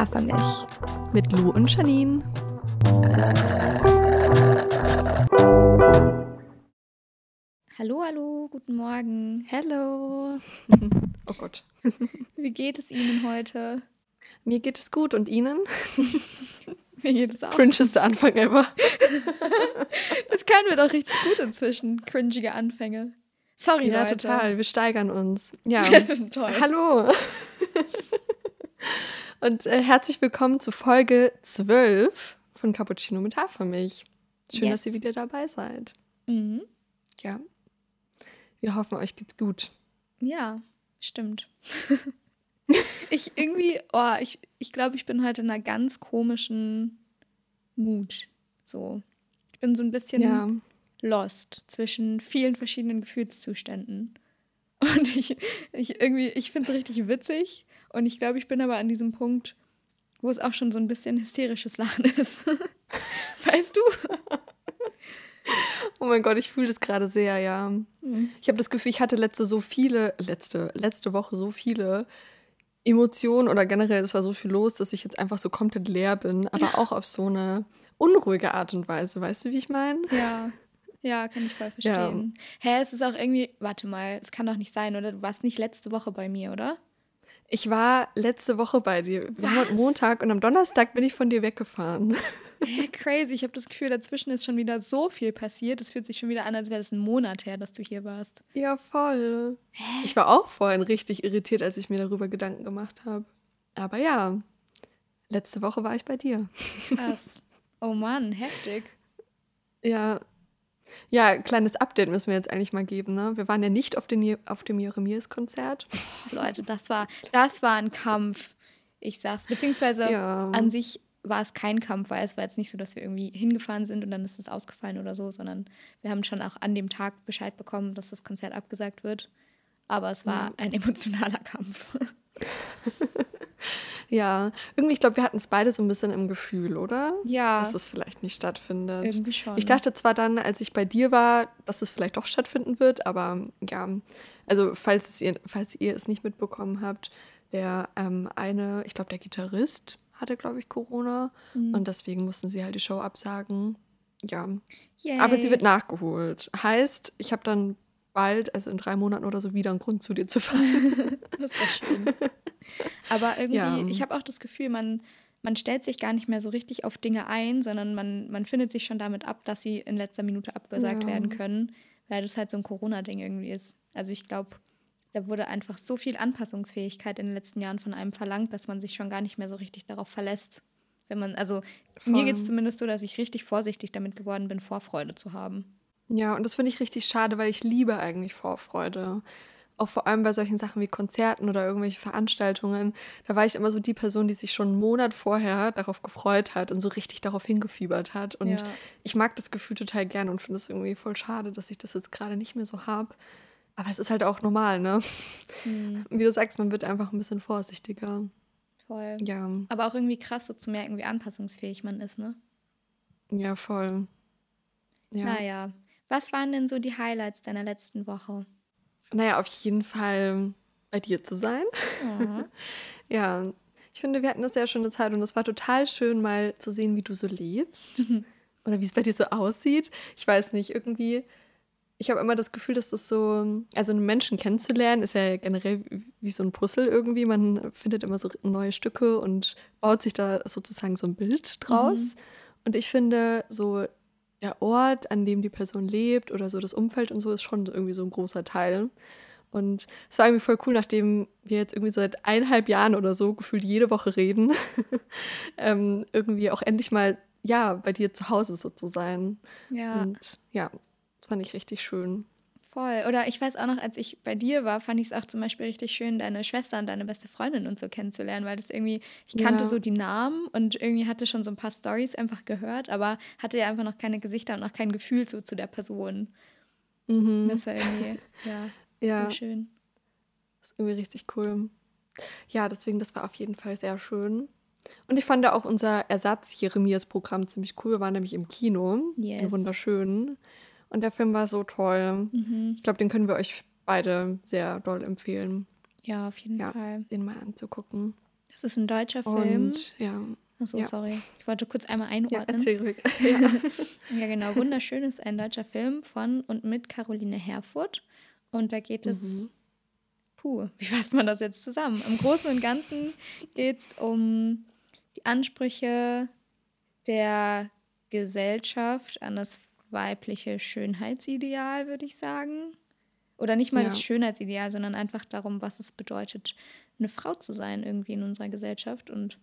Hafermilch. Mit Lou und Janine. Hallo, hallo, guten Morgen. Hello. Oh Gott. Wie geht es Ihnen heute? Mir geht es gut und Ihnen? Mir geht es auch. Cringeste Anfang ever. Das können wir doch richtig gut inzwischen. Cringige Anfänge. Sorry, Ja, Leute. total. Wir steigern uns. Ja. Toll. Hallo. Und äh, herzlich willkommen zu Folge 12 von Cappuccino mit Hafermilch. Schön, Yes. dass ihr wieder dabei seid. Mhm. Ja. Wir hoffen, euch geht's gut. Ja, stimmt. ich irgendwie, oh, ich, ich glaube, ich bin heute in einer ganz komischen Mut. So. Ich bin so ein bisschen Ja. lost zwischen vielen verschiedenen Gefühlszuständen. Und ich, ich irgendwie, ich finde es richtig witzig. Und ich glaube, ich bin aber an diesem Punkt, wo es auch schon so ein bisschen hysterisches Lachen ist. weißt du? Oh mein Gott, ich fühle das gerade sehr, ja. Ich habe das Gefühl, ich hatte letzte so viele, letzte, letzte Woche so viele Emotionen oder generell, es war so viel los, dass ich jetzt einfach so komplett leer bin, aber auch auf so eine unruhige Art und Weise. Weißt du, wie ich meine? Ja. Ja, kann ich voll Ja. verstehen. Hä, es ist auch irgendwie, warte mal, es kann doch nicht sein, oder? Du warst nicht letzte Woche bei mir, oder? Ich war letzte Woche bei dir. Wir haben Was? Montag und am Donnerstag bin ich von dir weggefahren. Crazy. Ich habe das Gefühl, dazwischen ist schon wieder so viel passiert. Es fühlt sich schon wieder an, als wäre das ein Monat her, dass du hier warst. Ja, voll. Ich war auch vorhin richtig irritiert, als ich mir darüber Gedanken gemacht habe. Aber ja, letzte Woche war ich bei dir. Krass. Oh Mann, heftig. Ja. Ja, kleines Update müssen wir jetzt eigentlich mal geben, ne? Wir waren ja nicht auf, den, auf dem Jeremias-Konzert. Oh, Leute, das war, das war ein Kampf. Ich sag's. Beziehungsweise Ja. an sich war es kein Kampf, weil es war jetzt nicht so, dass wir irgendwie hingefahren sind und dann ist es ausgefallen oder so, sondern wir haben schon auch an dem Tag Bescheid bekommen, dass das Konzert abgesagt wird. Aber es war Ja. ein emotionaler Kampf. Ja, irgendwie, ich glaube, wir hatten es beide so ein bisschen im Gefühl, oder? Ja, Dass es vielleicht nicht stattfindet. irgendwie schon. Ich dachte zwar dann, als ich bei dir war, dass es vielleicht doch stattfinden wird, aber ja, also falls, es ihr, falls ihr es nicht mitbekommen habt, der ähm, eine, ich glaube, der Gitarrist hatte, glaube ich, Corona Mhm. und deswegen mussten sie halt die Show absagen. Ja, Yay. aber sie wird nachgeholt. Heißt, ich habe dann bald, also in drei Monaten oder so, wieder einen Grund zu dir zu fahren. Das ist doch schön. Aber irgendwie, Ja. ich habe auch das Gefühl, man, man stellt sich gar nicht mehr so richtig auf Dinge ein, sondern man, man findet sich schon damit ab, dass sie in letzter Minute abgesagt Ja. werden können, weil das halt so ein Corona-Ding irgendwie ist. Also ich glaube, da wurde einfach so viel Anpassungsfähigkeit in den letzten Jahren von einem verlangt, dass man sich schon gar nicht mehr so richtig darauf verlässt. Wenn man, also mir Voll. geht es zumindest so, dass ich richtig vorsichtig damit geworden bin, Vorfreude zu haben. Ja, und das finde ich richtig schade, weil ich liebe eigentlich Vorfreude. Auch vor allem bei solchen Sachen wie Konzerten oder irgendwelche Veranstaltungen. Da war ich immer so die Person, die sich schon einen Monat vorher darauf gefreut hat und so richtig darauf hingefiebert hat. Und Ja. ich mag das Gefühl total gern und finde es irgendwie voll schade, dass ich das jetzt gerade nicht mehr so habe. Aber es ist halt auch normal, ne? Hm, Wie du sagst, man wird einfach ein bisschen vorsichtiger. voll. Ja, Aber auch irgendwie krass, so zu merken, wie anpassungsfähig man ist, ne? ja, voll. Ja. Naja, was waren denn so die Highlights deiner letzten Woche? Naja, auf jeden Fall bei dir zu sein. Mhm. Ja, ich finde, wir hatten eine sehr schöne Zeit und es war total schön, mal zu sehen, wie du so lebst oder wie es bei dir so aussieht. Ich weiß nicht, irgendwie, ich habe immer das Gefühl, dass das so, also einen Menschen kennenzulernen, ist ja generell wie- wie so ein Puzzle irgendwie. Man findet immer so neue Stücke und baut sich da sozusagen so ein Bild draus. Und ich finde, so der Ort, an dem die Person lebt oder so das Umfeld und so, ist schon irgendwie so ein großer Teil. Und es war irgendwie voll cool, nachdem wir jetzt irgendwie seit eineinhalb Jahren oder so gefühlt jede Woche reden, ähm, irgendwie auch endlich mal, ja, bei dir zu Hause so zu sein. Ja, Und ja, das fand ich richtig schön. Voll. Oder ich weiß auch noch, als ich bei dir war, fand ich es auch zum Beispiel richtig schön, deine Schwester und deine beste Freundin und so kennenzulernen, weil das irgendwie, ich kannte Ja. so die Namen und irgendwie hatte schon so ein paar Stories einfach gehört, aber hatte ja einfach noch keine Gesichter und auch kein Gefühl so zu der Person. Mhm. Das war irgendwie, ja, Ja, schön. das ist irgendwie richtig cool. Ja, deswegen, das war auf jeden Fall sehr schön. Und ich fand auch unser Ersatz-Jeremias-Programm ziemlich cool. Wir waren nämlich im Kino. Yes. Wunderschön. Und der Film war so toll. Mhm. Ich glaube, den können wir euch beide sehr doll empfehlen, Ja, auf jeden Ja. Fall. den mal anzugucken. Das ist ein deutscher Film. Und ja. Achso, ja. sorry. Ich wollte kurz einmal Ja, einordnen. erzähl ruhig. Ja. Ja, genau. Wunderschön ist ein deutscher Film von und mit Caroline Herfurth. Und da geht es, Mhm. puh, wie fasst man das jetzt zusammen? Im Großen und Ganzen geht es um die Ansprüche der Gesellschaft an das weibliche Schönheitsideal, würde ich sagen. Oder nicht mal Ja. das Schönheitsideal, sondern einfach darum, was es bedeutet, eine Frau zu sein irgendwie in unserer Gesellschaft. Und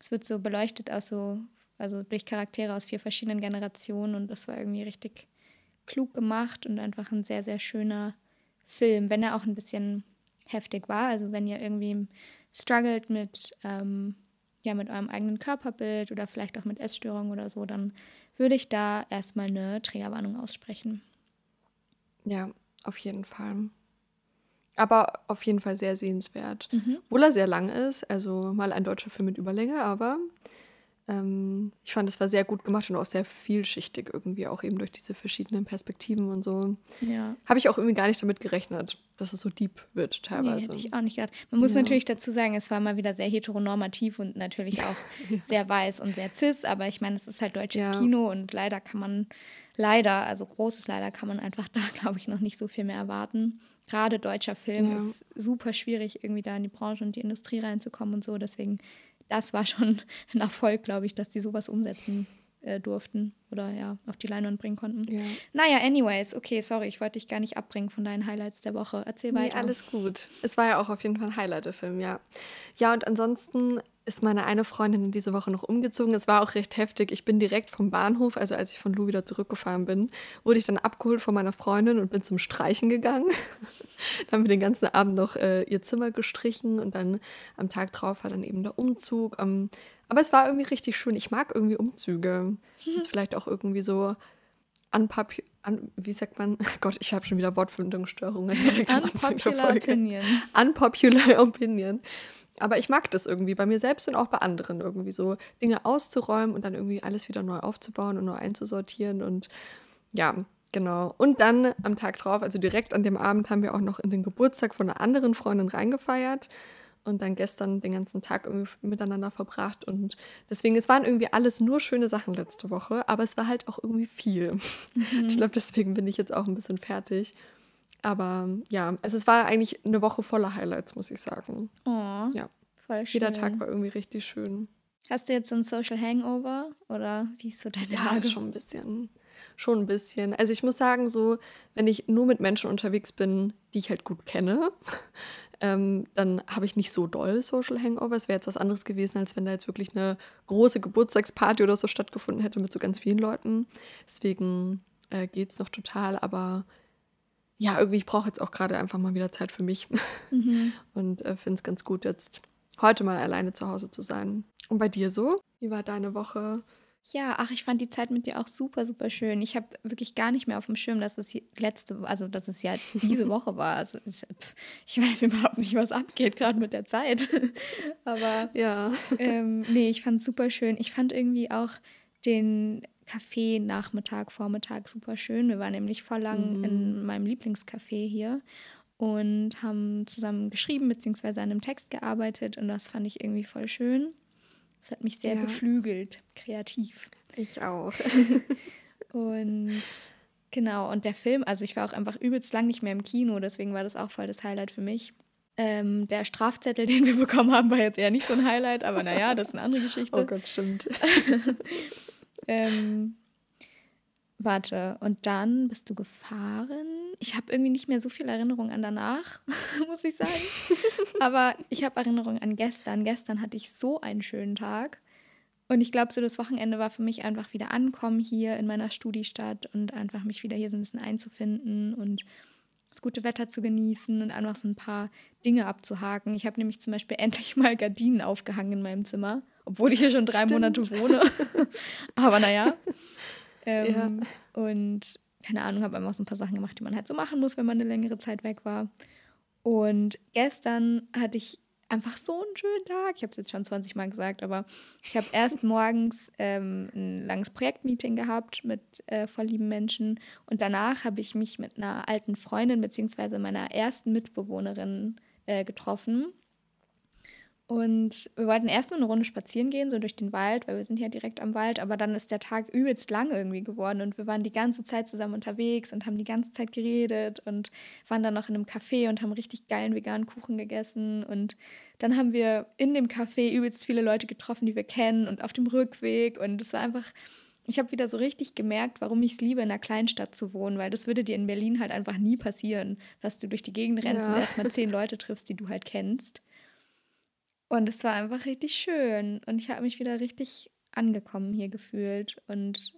es wird so beleuchtet aus so, also durch Charaktere aus vier verschiedenen Generationen und das war irgendwie richtig klug gemacht und einfach ein sehr, sehr schöner Film, wenn er auch ein bisschen heftig war. Also wenn ihr irgendwie struggelt mit, ähm, ja, mit eurem eigenen Körperbild oder vielleicht auch mit Essstörungen oder so, dann würde ich da erstmal eine Triggerwarnung aussprechen. ja, auf jeden Fall. Aber auf jeden Fall sehr sehenswert. Mhm. Obwohl er sehr lang ist, also mal ein deutscher Film mit Überlänge, aber ähm, ich fand, es war sehr gut gemacht und auch sehr vielschichtig irgendwie, auch eben durch diese verschiedenen Perspektiven und so. Ja. Habe ich auch irgendwie gar nicht damit gerechnet, dass es so deep wird Nee, teilweise. hätte ich auch nicht gedacht. Man muss Ja. natürlich dazu sagen, es war mal wieder sehr heteronormativ und natürlich auch sehr weiß und sehr cis, aber ich meine, es ist halt deutsches Ja. Kino und leider kann man, leider, also großes Leider kann man einfach da, glaube ich, noch nicht so viel mehr erwarten. Gerade deutscher Film Ja. ist super schwierig, irgendwie da in die Branche und die Industrie reinzukommen und so. Deswegen, das war schon ein Erfolg, glaube ich, dass die sowas umsetzen äh, durften oder ja, auf die Leinwand bringen konnten. ja. Naja, anyways, okay, sorry, ich wollte dich gar nicht abbringen von deinen Highlights der Woche. Erzähl Nee, weiter. alles gut. Es war ja auch auf jeden Fall ein Highlight, der Film, ja. Ja, und ansonsten ist meine eine Freundin diese Woche noch umgezogen. Es war auch recht heftig. Ich bin direkt vom Bahnhof, also als ich von Lou wieder zurückgefahren bin, wurde ich dann abgeholt von meiner Freundin und bin zum Streichen gegangen. dann haben wir den ganzen Abend noch äh, ihr Zimmer gestrichen und dann am Tag drauf war dann eben der Umzug. Ähm, aber es war irgendwie richtig schön. Ich mag irgendwie Umzüge. Und vielleicht auch irgendwie so unpopu un wie sagt man? Gott, ich habe schon wieder Wortfindungsstörungen direkt am Anfang der Unpopular Folge. Opinion. Unpopular Opinion. Aber ich mag das irgendwie bei mir selbst und auch bei anderen irgendwie so Dinge auszuräumen und dann irgendwie alles wieder neu aufzubauen und neu einzusortieren und ja, genau. Und dann am Tag drauf, also direkt an dem Abend, haben wir auch noch in den Geburtstag von einer anderen Freundin reingefeiert und dann gestern den ganzen Tag irgendwie miteinander verbracht und deswegen, es waren irgendwie alles nur schöne Sachen letzte Woche, aber es war halt auch irgendwie viel. Ich glaube, deswegen bin ich jetzt auch ein bisschen fertig. Aber ja, also es war eigentlich eine Woche voller Highlights, muss ich sagen. Oh, Ja. voll schön. Jeder Tag war irgendwie richtig schön. Hast du jetzt so ein Social Hangover oder wie ist so deine Ja, Lage? schon ein bisschen. Schon ein bisschen. Also ich muss sagen, so, wenn ich nur mit Menschen unterwegs bin, die ich halt gut kenne, ähm, dann habe ich nicht so doll Social Hangover. Es wäre jetzt was anderes gewesen, als wenn da jetzt wirklich eine große Geburtstagsparty oder so stattgefunden hätte mit so ganz vielen Leuten. Deswegen äh, geht es noch total, aber ja, irgendwie, ich brauche jetzt auch gerade einfach mal wieder Zeit für mich Mhm. und äh, finde es ganz gut, jetzt heute mal alleine zu Hause zu sein. Und bei dir so? Wie war deine Woche? Ja, ach, ich fand die Zeit mit dir auch super, super schön. Ich habe wirklich gar nicht mehr auf dem Schirm, dass es die letzte, also dass es ja diese Woche war. Also ich, weiß überhaupt nicht, was abgeht, gerade mit der Zeit. Aber Ja. ähm, nee, ich fand es super schön. Ich fand irgendwie auch den Café Nachmittag, Vormittag super schön. Wir waren nämlich voll lang Mhm. in meinem Lieblingscafé hier und haben zusammen geschrieben bzw. an einem Text gearbeitet und das fand ich irgendwie voll schön. Das hat mich sehr Ja. beflügelt, kreativ. Ich auch. Und genau, und der Film, also ich war auch einfach übelst lang nicht mehr im Kino, deswegen war das auch voll das Highlight für mich. Ähm, der Strafzettel, den wir bekommen haben, war jetzt eher nicht so ein Highlight, aber naja, das ist eine andere Geschichte. Oh Gott, stimmt. Ähm, warte, und dann bist du gefahren. Ich habe irgendwie nicht mehr so viel Erinnerung an danach, muss ich sagen. Aber ich habe Erinnerung an gestern. Gestern hatte ich so einen schönen Tag. Und ich glaube, so das Wochenende war für mich einfach wieder ankommen hier in meiner Studiestadt und einfach mich wieder hier so ein bisschen einzufinden und das gute Wetter zu genießen und einfach so ein paar Dinge abzuhaken. Ich habe nämlich zum Beispiel endlich mal Gardinen aufgehangen in meinem Zimmer, obwohl ich hier schon drei Stimmt. Monate wohne. Aber naja. Ähm, Ja. Und keine Ahnung, habe einfach so ein paar Sachen gemacht, die man halt so machen muss, wenn man eine längere Zeit weg war. Und gestern hatte ich einfach so einen schönen Tag. Ich habe es jetzt schon 20 Mal gesagt, aber ich habe erst morgens ähm, ein langes Projektmeeting gehabt mit äh, voll lieben Menschen und danach habe ich mich mit einer alten Freundin beziehungsweise meiner ersten Mitbewohnerin äh, getroffen. Und wir wollten erstmal eine Runde spazieren gehen, so durch den Wald, weil wir sind ja direkt am Wald, aber dann ist der Tag übelst lang irgendwie geworden und wir waren die ganze Zeit zusammen unterwegs und haben die ganze Zeit geredet und waren dann noch in einem Café und haben richtig geilen veganen Kuchen gegessen und dann haben wir in dem Café übelst viele Leute getroffen, die wir kennen und auf dem Rückweg und es war einfach, ich habe wieder so richtig gemerkt, warum ich es liebe, in einer Kleinstadt zu wohnen, weil das würde dir in Berlin halt einfach nie passieren, dass du durch die Gegend rennst ja. und erstmal zehn Leute triffst, die du halt kennst. Und es war einfach richtig schön. Und ich habe mich wieder richtig angekommen hier gefühlt. Und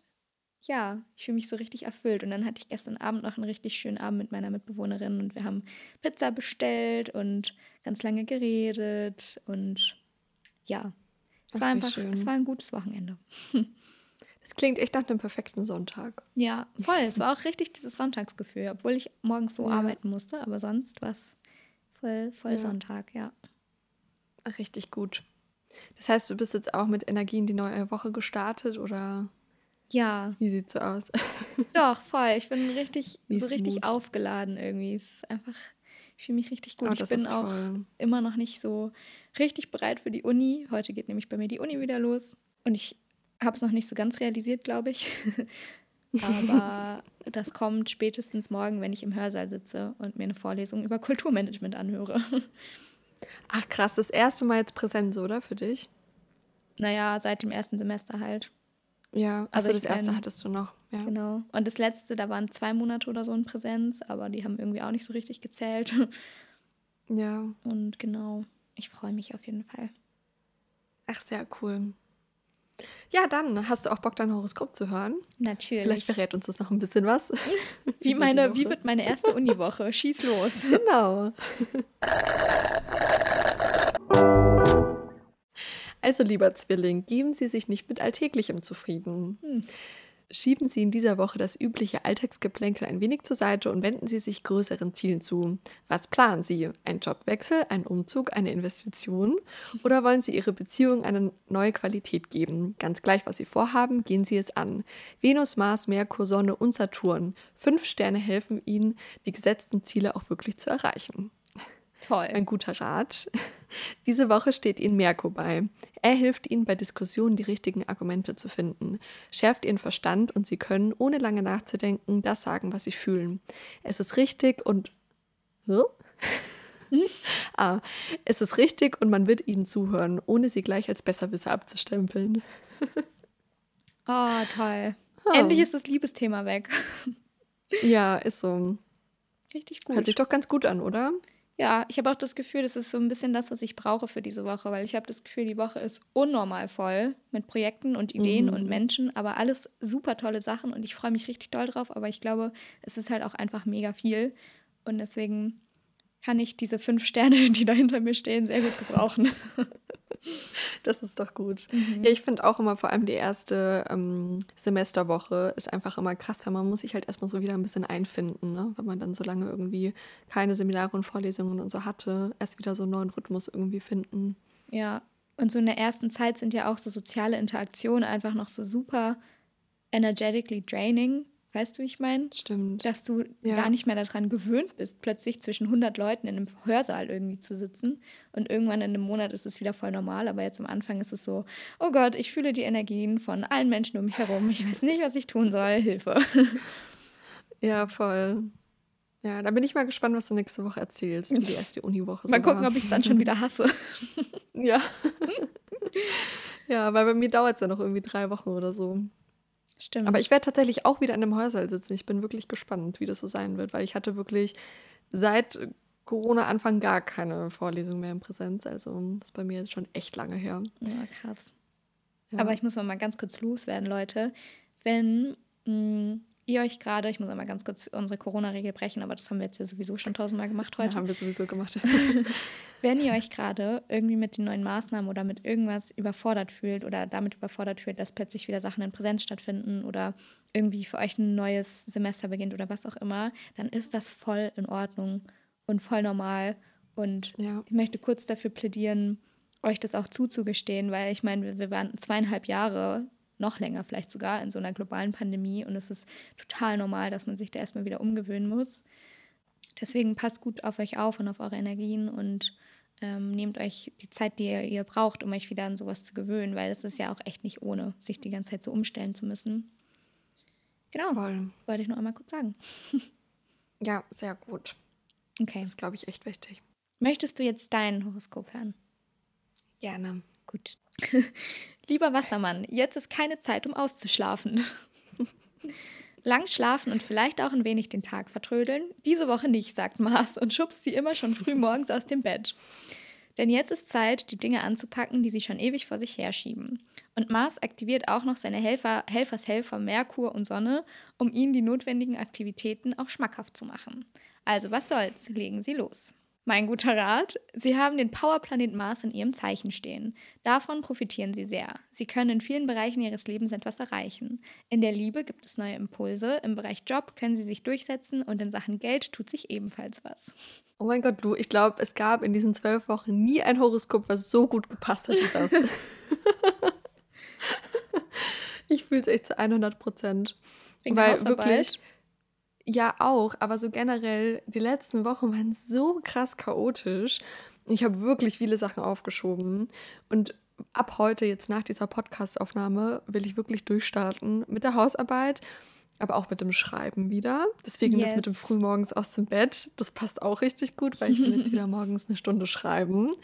ja, ich fühle mich so richtig erfüllt. Und dann hatte ich gestern Abend noch einen richtig schönen Abend mit meiner Mitbewohnerin und wir haben Pizza bestellt und ganz lange geredet. Und ja, es Ach, war einfach, schön. es war ein gutes Wochenende. Das klingt echt nach einem perfekten Sonntag. Ja, voll. Es war auch richtig dieses Sonntagsgefühl, obwohl ich morgens so ja. arbeiten musste, aber sonst war es voll, voll ja. Sonntag, ja. Richtig gut. Das heißt, du bist jetzt auch mit Energie in die neue Woche gestartet oder? Ja. Wie sieht's so aus? Doch, voll. Ich bin richtig, Wie so richtig gut. aufgeladen irgendwie. Es ist einfach, ich fühle mich richtig gut. Oh, ich bin auch immer noch nicht so richtig bereit für die Uni. Heute geht nämlich bei mir die Uni wieder los. Und ich habe es noch nicht so ganz realisiert, glaube ich. Aber das kommt spätestens morgen, wenn ich im Hörsaal sitze und mir eine Vorlesung über Kulturmanagement anhöre. Ach krass, das erste Mal jetzt Präsenz, oder für dich? Naja, seit dem ersten Semester halt. Ja, also das erste mein, hattest du noch. Ja. Genau. Und das letzte, da waren zwei Monate oder so in Präsenz, aber die haben irgendwie auch nicht so richtig gezählt. Ja. Und genau, ich freue mich auf jeden Fall. Ach, sehr cool. Ja, dann hast du auch Bock, dein Horoskop zu hören. Natürlich. Vielleicht verrät uns das noch ein bisschen was. Wie, meine, wie wird meine erste Uniwoche? Schieß los. Genau. Also, lieber Zwilling, geben Sie sich nicht mit Alltäglichem zufrieden. Hm. Schieben Sie in dieser Woche das übliche Alltagsgeplänkel ein wenig zur Seite und wenden Sie sich größeren Zielen zu. Was planen Sie? Ein Jobwechsel, ein Umzug, eine Investition? Oder wollen Sie Ihre Beziehung eine neue Qualität geben? Ganz gleich, was Sie vorhaben, gehen Sie es an. Venus, Mars, Merkur, Sonne und Saturn. Fünf Sterne helfen Ihnen, die gesetzten Ziele auch wirklich zu erreichen. Toll. Ein guter Rat. Diese Woche steht Ihnen Merko bei. Er hilft Ihnen bei Diskussionen die richtigen Argumente zu finden, schärft Ihren Verstand und Sie können, ohne lange nachzudenken, das sagen, was Sie fühlen. Es ist richtig und. Ah, es ist richtig und man wird Ihnen zuhören, ohne Sie gleich als Besserwisser abzustempeln. oh, toll. Oh. Endlich ist das Liebesthema weg. ja, ist so. Richtig gut. Hört sich doch ganz gut an, oder? Ja, ich habe auch das Gefühl, das ist so ein bisschen das, was ich brauche für diese Woche, weil ich habe das Gefühl, die Woche ist unnormal voll mit Projekten und Ideen mhm. und Menschen, aber alles super tolle Sachen und ich freue mich richtig doll drauf, aber ich glaube, es ist halt auch einfach mega viel und deswegen kann ich diese fünf Sterne, die da hinter mir stehen, sehr gut gebrauchen. Das ist doch gut. Mhm. Ja, ich finde auch immer vor allem die erste ähm, Semesterwoche ist einfach immer krass, weil man muss sich halt erstmal so wieder ein bisschen einfinden, ne? wenn man dann so lange irgendwie keine Seminare und Vorlesungen und so hatte, erst wieder so einen neuen Rhythmus irgendwie finden. Ja, und so in der ersten Zeit sind ja auch so soziale Interaktionen einfach noch so super energetically draining. Weißt du, wie ich meine? Stimmt. Dass du ja. gar nicht mehr daran gewöhnt bist, plötzlich zwischen 100 Leuten in einem Hörsaal irgendwie zu sitzen. Und irgendwann in einem Monat ist es wieder voll normal. Aber jetzt am Anfang ist es so, oh Gott, ich fühle die Energien von allen Menschen um mich herum. Ich weiß nicht, was ich tun soll. Hilfe. Ja, voll. Ja, da bin ich mal gespannt, was du nächste Woche erzählst, wie die erste Uniwoche Mal so gucken, ob ich es dann schon wieder hasse. ja. ja, weil bei mir dauert es ja noch irgendwie drei Wochen oder so. Stimmt. Aber ich werde tatsächlich auch wieder in einem Hörsaal sitzen. Ich bin wirklich gespannt, wie das so sein wird, weil ich hatte wirklich seit Corona-Anfang gar keine Vorlesung mehr in Präsenz. Also das ist bei mir jetzt schon echt lange her. Ja, krass. Ja. Aber ich muss mal ganz kurz loswerden, Leute. Wenn mh, mm, ihr euch gerade, ich muss einmal ganz kurz unsere Corona-Regel brechen, aber das haben wir jetzt ja sowieso schon tausendmal gemacht heute. Ja, haben wir sowieso gemacht. Wenn ihr euch gerade irgendwie mit den neuen Maßnahmen oder mit irgendwas überfordert fühlt oder damit überfordert fühlt, dass plötzlich wieder Sachen in Präsenz stattfinden oder irgendwie für euch ein neues Semester beginnt oder was auch immer, dann ist das voll in Ordnung und voll normal. Und ja. ich möchte kurz dafür plädieren, euch das auch zuzugestehen, weil ich meine, wir waren zweieinhalb Jahre noch länger vielleicht sogar in so einer globalen Pandemie und es ist total normal, dass man sich da erstmal wieder umgewöhnen muss. Deswegen passt gut auf euch auf und auf eure Energien und ähm, nehmt euch die Zeit, die ihr, ihr, braucht, um euch wieder an sowas zu gewöhnen, weil es ist ja auch echt nicht ohne, sich die ganze Zeit so umstellen zu müssen. Genau. Voll. Wollte ich nur einmal kurz sagen. ja, sehr gut. Okay. Das ist, glaube ich, echt wichtig. Möchtest du jetzt dein Horoskop hören? Gerne. Gut. Lieber Wassermann, jetzt ist keine Zeit, um auszuschlafen. Lang schlafen und vielleicht auch ein wenig den Tag vertrödeln? Diese Woche nicht, sagt Mars und schubst sie immer schon früh morgens aus dem Bett. Denn jetzt ist Zeit, die Dinge anzupacken, die sie schon ewig vor sich herschieben. Und Mars aktiviert auch noch seine Helfer, Helfershelfer Merkur und Sonne, um ihnen die notwendigen Aktivitäten auch schmackhaft zu machen. Also was soll's, legen Sie los. Mein guter Rat, Sie haben den Powerplanet Mars in Ihrem Zeichen stehen. Davon profitieren Sie sehr. Sie können in vielen Bereichen Ihres Lebens etwas erreichen. In der Liebe gibt es neue Impulse, im Bereich Job können Sie sich durchsetzen und in Sachen Geld tut sich ebenfalls was. Oh mein Gott, Lu, ich glaube, es gab in diesen zwölf Wochen nie ein Horoskop, was so gut gepasst hat wie das. ich fühle es echt zu 100 Prozent. Weil wirklich ja, auch, aber so generell, die letzten Wochen waren so krass chaotisch. Ich habe wirklich viele Sachen aufgeschoben. Und ab heute, jetzt nach dieser Podcastaufnahme, will ich wirklich durchstarten mit der Hausarbeit, aber auch mit dem Schreiben wieder. Deswegen yes. das mit dem Frühmorgens aus dem Bett, das passt auch richtig gut, weil ich will jetzt wieder morgens eine Stunde schreiben.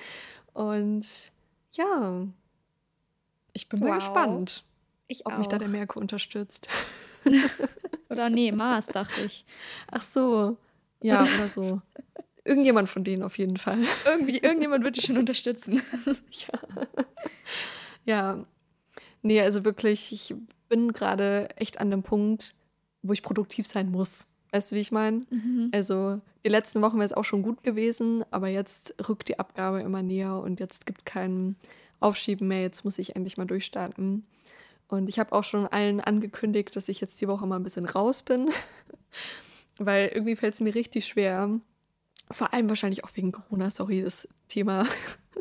Und ja, ich bin wow. mal gespannt, ich ob auch. mich da der Merkur unterstützt. oder nee, Mars, dachte ich. Ach so. Ja, oder so. Irgendjemand von denen auf jeden Fall. Irgendwie, irgendjemand wird dich schon unterstützen. ja. Ja. Nee, also wirklich, ich bin gerade echt an dem Punkt, wo ich produktiv sein muss. Weißt du, wie ich meine? Mhm. Also, die letzten Wochen wäre es auch schon gut gewesen, aber jetzt rückt die Abgabe immer näher und jetzt gibt es kein Aufschieben mehr. Jetzt muss ich endlich mal durchstarten. Und ich habe auch schon allen angekündigt, dass ich jetzt die Woche mal ein bisschen raus bin, weil irgendwie fällt es mir richtig schwer. Vor allem wahrscheinlich auch wegen Corona, sorry, das Thema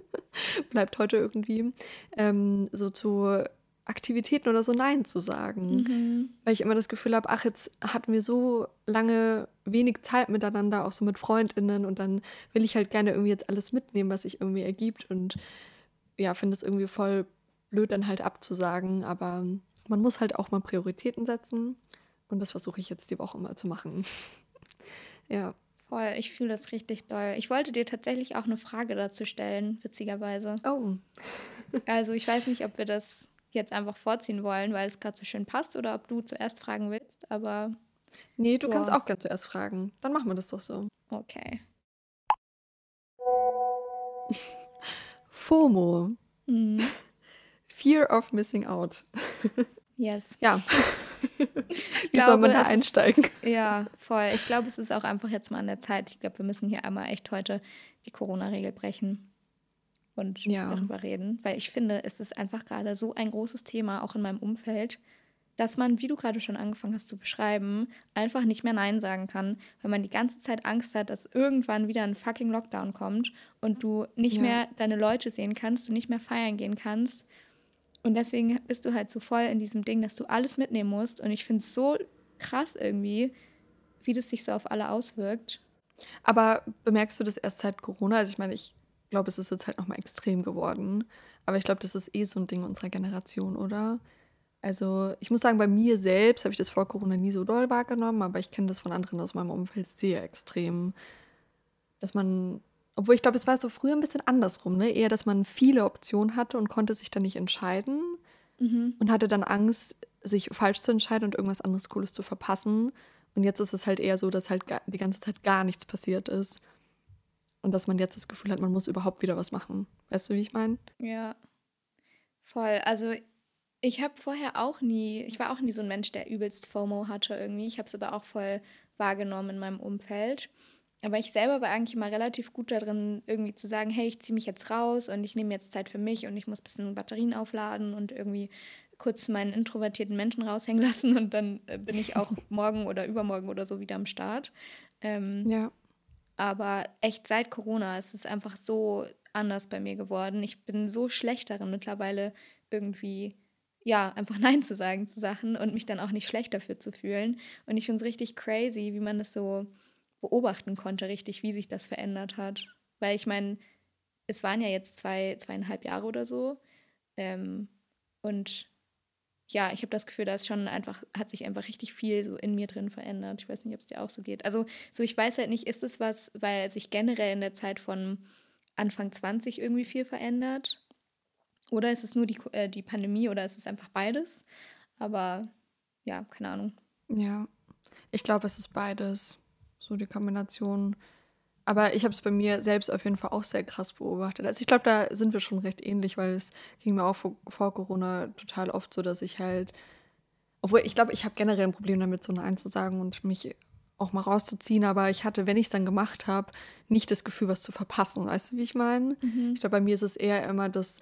bleibt heute irgendwie, ähm, so zu Aktivitäten oder so Nein zu sagen. Mhm. Weil ich immer das Gefühl habe, ach, jetzt hatten wir so lange wenig Zeit miteinander, auch so mit FreundInnen und dann will ich halt gerne irgendwie jetzt alles mitnehmen, was sich irgendwie ergibt und ja, finde es irgendwie voll blöd dann halt abzusagen, aber man muss halt auch mal Prioritäten setzen und das versuche ich jetzt die Woche mal zu machen. ja. Voll, ich fühle das richtig doll. Ich wollte dir tatsächlich auch eine Frage dazu stellen, witzigerweise. Oh. also ich weiß nicht, ob wir das jetzt einfach vorziehen wollen, weil es gerade so schön passt oder ob du zuerst fragen willst, aber. Nee, du boah. kannst auch gerne zuerst fragen. Dann machen wir das doch so. Okay. FOMO. Mhm. Fear of Missing Out. Yes. Ja. Wie glaube, soll man da einsteigen? Ist, ja, voll. Ich glaube, es ist auch einfach jetzt mal an der Zeit. Ich glaube, wir müssen hier einmal echt heute die Corona-Regel brechen und ja. darüber reden, weil ich finde, es ist einfach gerade so ein großes Thema, auch in meinem Umfeld, dass man, wie du gerade schon angefangen hast zu beschreiben, einfach nicht mehr Nein sagen kann, weil man die ganze Zeit Angst hat, dass irgendwann wieder ein fucking Lockdown kommt und du nicht ja. mehr deine Leute sehen kannst, du nicht mehr feiern gehen kannst und deswegen bist du halt so voll in diesem Ding, dass du alles mitnehmen musst. Und ich finde es so krass irgendwie, wie das sich so auf alle auswirkt. Aber bemerkst du das erst seit Corona? Also ich meine, ich glaube, es ist jetzt halt nochmal extrem geworden. Aber ich glaube, das ist eh so ein Ding unserer Generation, oder? Also ich muss sagen, bei mir selbst habe ich das vor Corona nie so doll wahrgenommen, aber ich kenne das von anderen aus meinem Umfeld sehr extrem, dass man obwohl ich glaube, es war so früher ein bisschen andersrum, ne? Eher, dass man viele Optionen hatte und konnte sich dann nicht entscheiden mhm. und hatte dann Angst, sich falsch zu entscheiden und irgendwas anderes Cooles zu verpassen. Und jetzt ist es halt eher so, dass halt die ganze Zeit gar nichts passiert ist. Und dass man jetzt das Gefühl hat, man muss überhaupt wieder was machen. Weißt du, wie ich meine? Ja. Voll. Also ich habe vorher auch nie, ich war auch nie so ein Mensch, der übelst FOMO hatte irgendwie. Ich habe es aber auch voll wahrgenommen in meinem Umfeld. Aber ich selber war eigentlich immer relativ gut darin, irgendwie zu sagen, hey, ich ziehe mich jetzt raus und ich nehme jetzt Zeit für mich und ich muss ein bisschen Batterien aufladen und irgendwie kurz meinen introvertierten Menschen raushängen lassen und dann äh, bin ich auch morgen oder übermorgen oder so wieder am Start. Ähm, ja. Aber echt seit Corona ist es einfach so anders bei mir geworden. Ich bin so schlecht darin mittlerweile irgendwie, ja, einfach Nein zu sagen zu Sachen und mich dann auch nicht schlecht dafür zu fühlen. Und ich finde es richtig crazy, wie man das so beobachten konnte, richtig, wie sich das verändert hat. Weil ich meine, es waren ja jetzt zwei, zweieinhalb Jahre oder so. Ähm, und ja, ich habe das Gefühl, da ist schon einfach, hat sich einfach richtig viel so in mir drin verändert. Ich weiß nicht, ob es dir auch so geht. Also, so ich weiß halt nicht, ist es was, weil sich generell in der Zeit von Anfang 20 irgendwie viel verändert? Oder ist es nur die, äh, die Pandemie oder ist es einfach beides? Aber ja, keine Ahnung. Ja, ich glaube, es ist beides. So die Kombination. Aber ich habe es bei mir selbst auf jeden Fall auch sehr krass beobachtet. Also ich glaube, da sind wir schon recht ähnlich, weil es ging mir auch vor, vor Corona total oft so, dass ich halt, obwohl ich glaube, ich habe generell ein Problem damit, so Nein zu sagen und mich auch mal rauszuziehen, aber ich hatte, wenn ich es dann gemacht habe, nicht das Gefühl, was zu verpassen. Weißt du, wie ich meine? Mhm. Ich glaube, bei mir ist es eher immer das,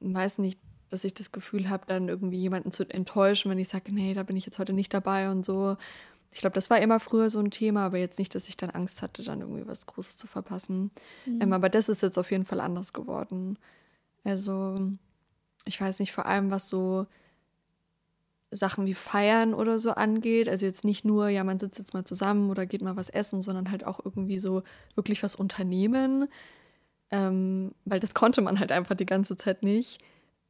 weiß nicht, dass ich das Gefühl habe, dann irgendwie jemanden zu enttäuschen, wenn ich sage, nee, da bin ich jetzt heute nicht dabei und so. Ich glaube, das war immer früher so ein Thema, aber jetzt nicht, dass ich dann Angst hatte, dann irgendwie was Großes zu verpassen. Mhm. Ähm, aber das ist jetzt auf jeden Fall anders geworden. Also, ich weiß nicht, vor allem was so Sachen wie Feiern oder so angeht. Also jetzt nicht nur, ja, man sitzt jetzt mal zusammen oder geht mal was essen, sondern halt auch irgendwie so wirklich was unternehmen. Ähm, weil das konnte man halt einfach die ganze Zeit nicht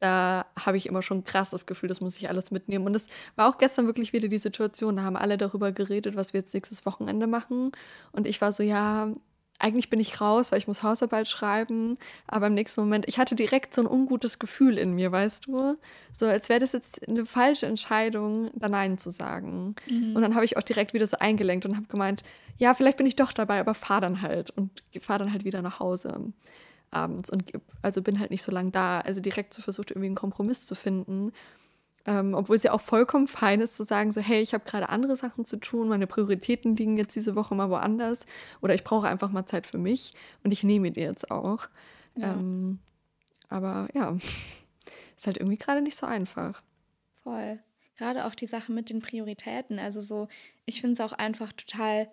da habe ich immer schon krass das Gefühl, das muss ich alles mitnehmen. Und es war auch gestern wirklich wieder die Situation, da haben alle darüber geredet, was wir jetzt nächstes Wochenende machen. Und ich war so, ja, eigentlich bin ich raus, weil ich muss Hausarbeit schreiben, aber im nächsten Moment, ich hatte direkt so ein ungutes Gefühl in mir, weißt du? So, als wäre das jetzt eine falsche Entscheidung, da Nein zu sagen. Mhm. Und dann habe ich auch direkt wieder so eingelenkt und habe gemeint, ja, vielleicht bin ich doch dabei, aber fahr dann halt und fahr dann halt wieder nach Hause abends und also bin halt nicht so lange da. Also direkt so versucht, irgendwie einen Kompromiss zu finden. Ähm, obwohl es ja auch vollkommen fein ist zu sagen, so, hey, ich habe gerade andere Sachen zu tun, meine Prioritäten liegen jetzt diese Woche mal woanders oder ich brauche einfach mal Zeit für mich und ich nehme die jetzt auch. Ja. Ähm, aber ja, ist halt irgendwie gerade nicht so einfach. Voll. Gerade auch die Sache mit den Prioritäten. Also so, ich finde es auch einfach total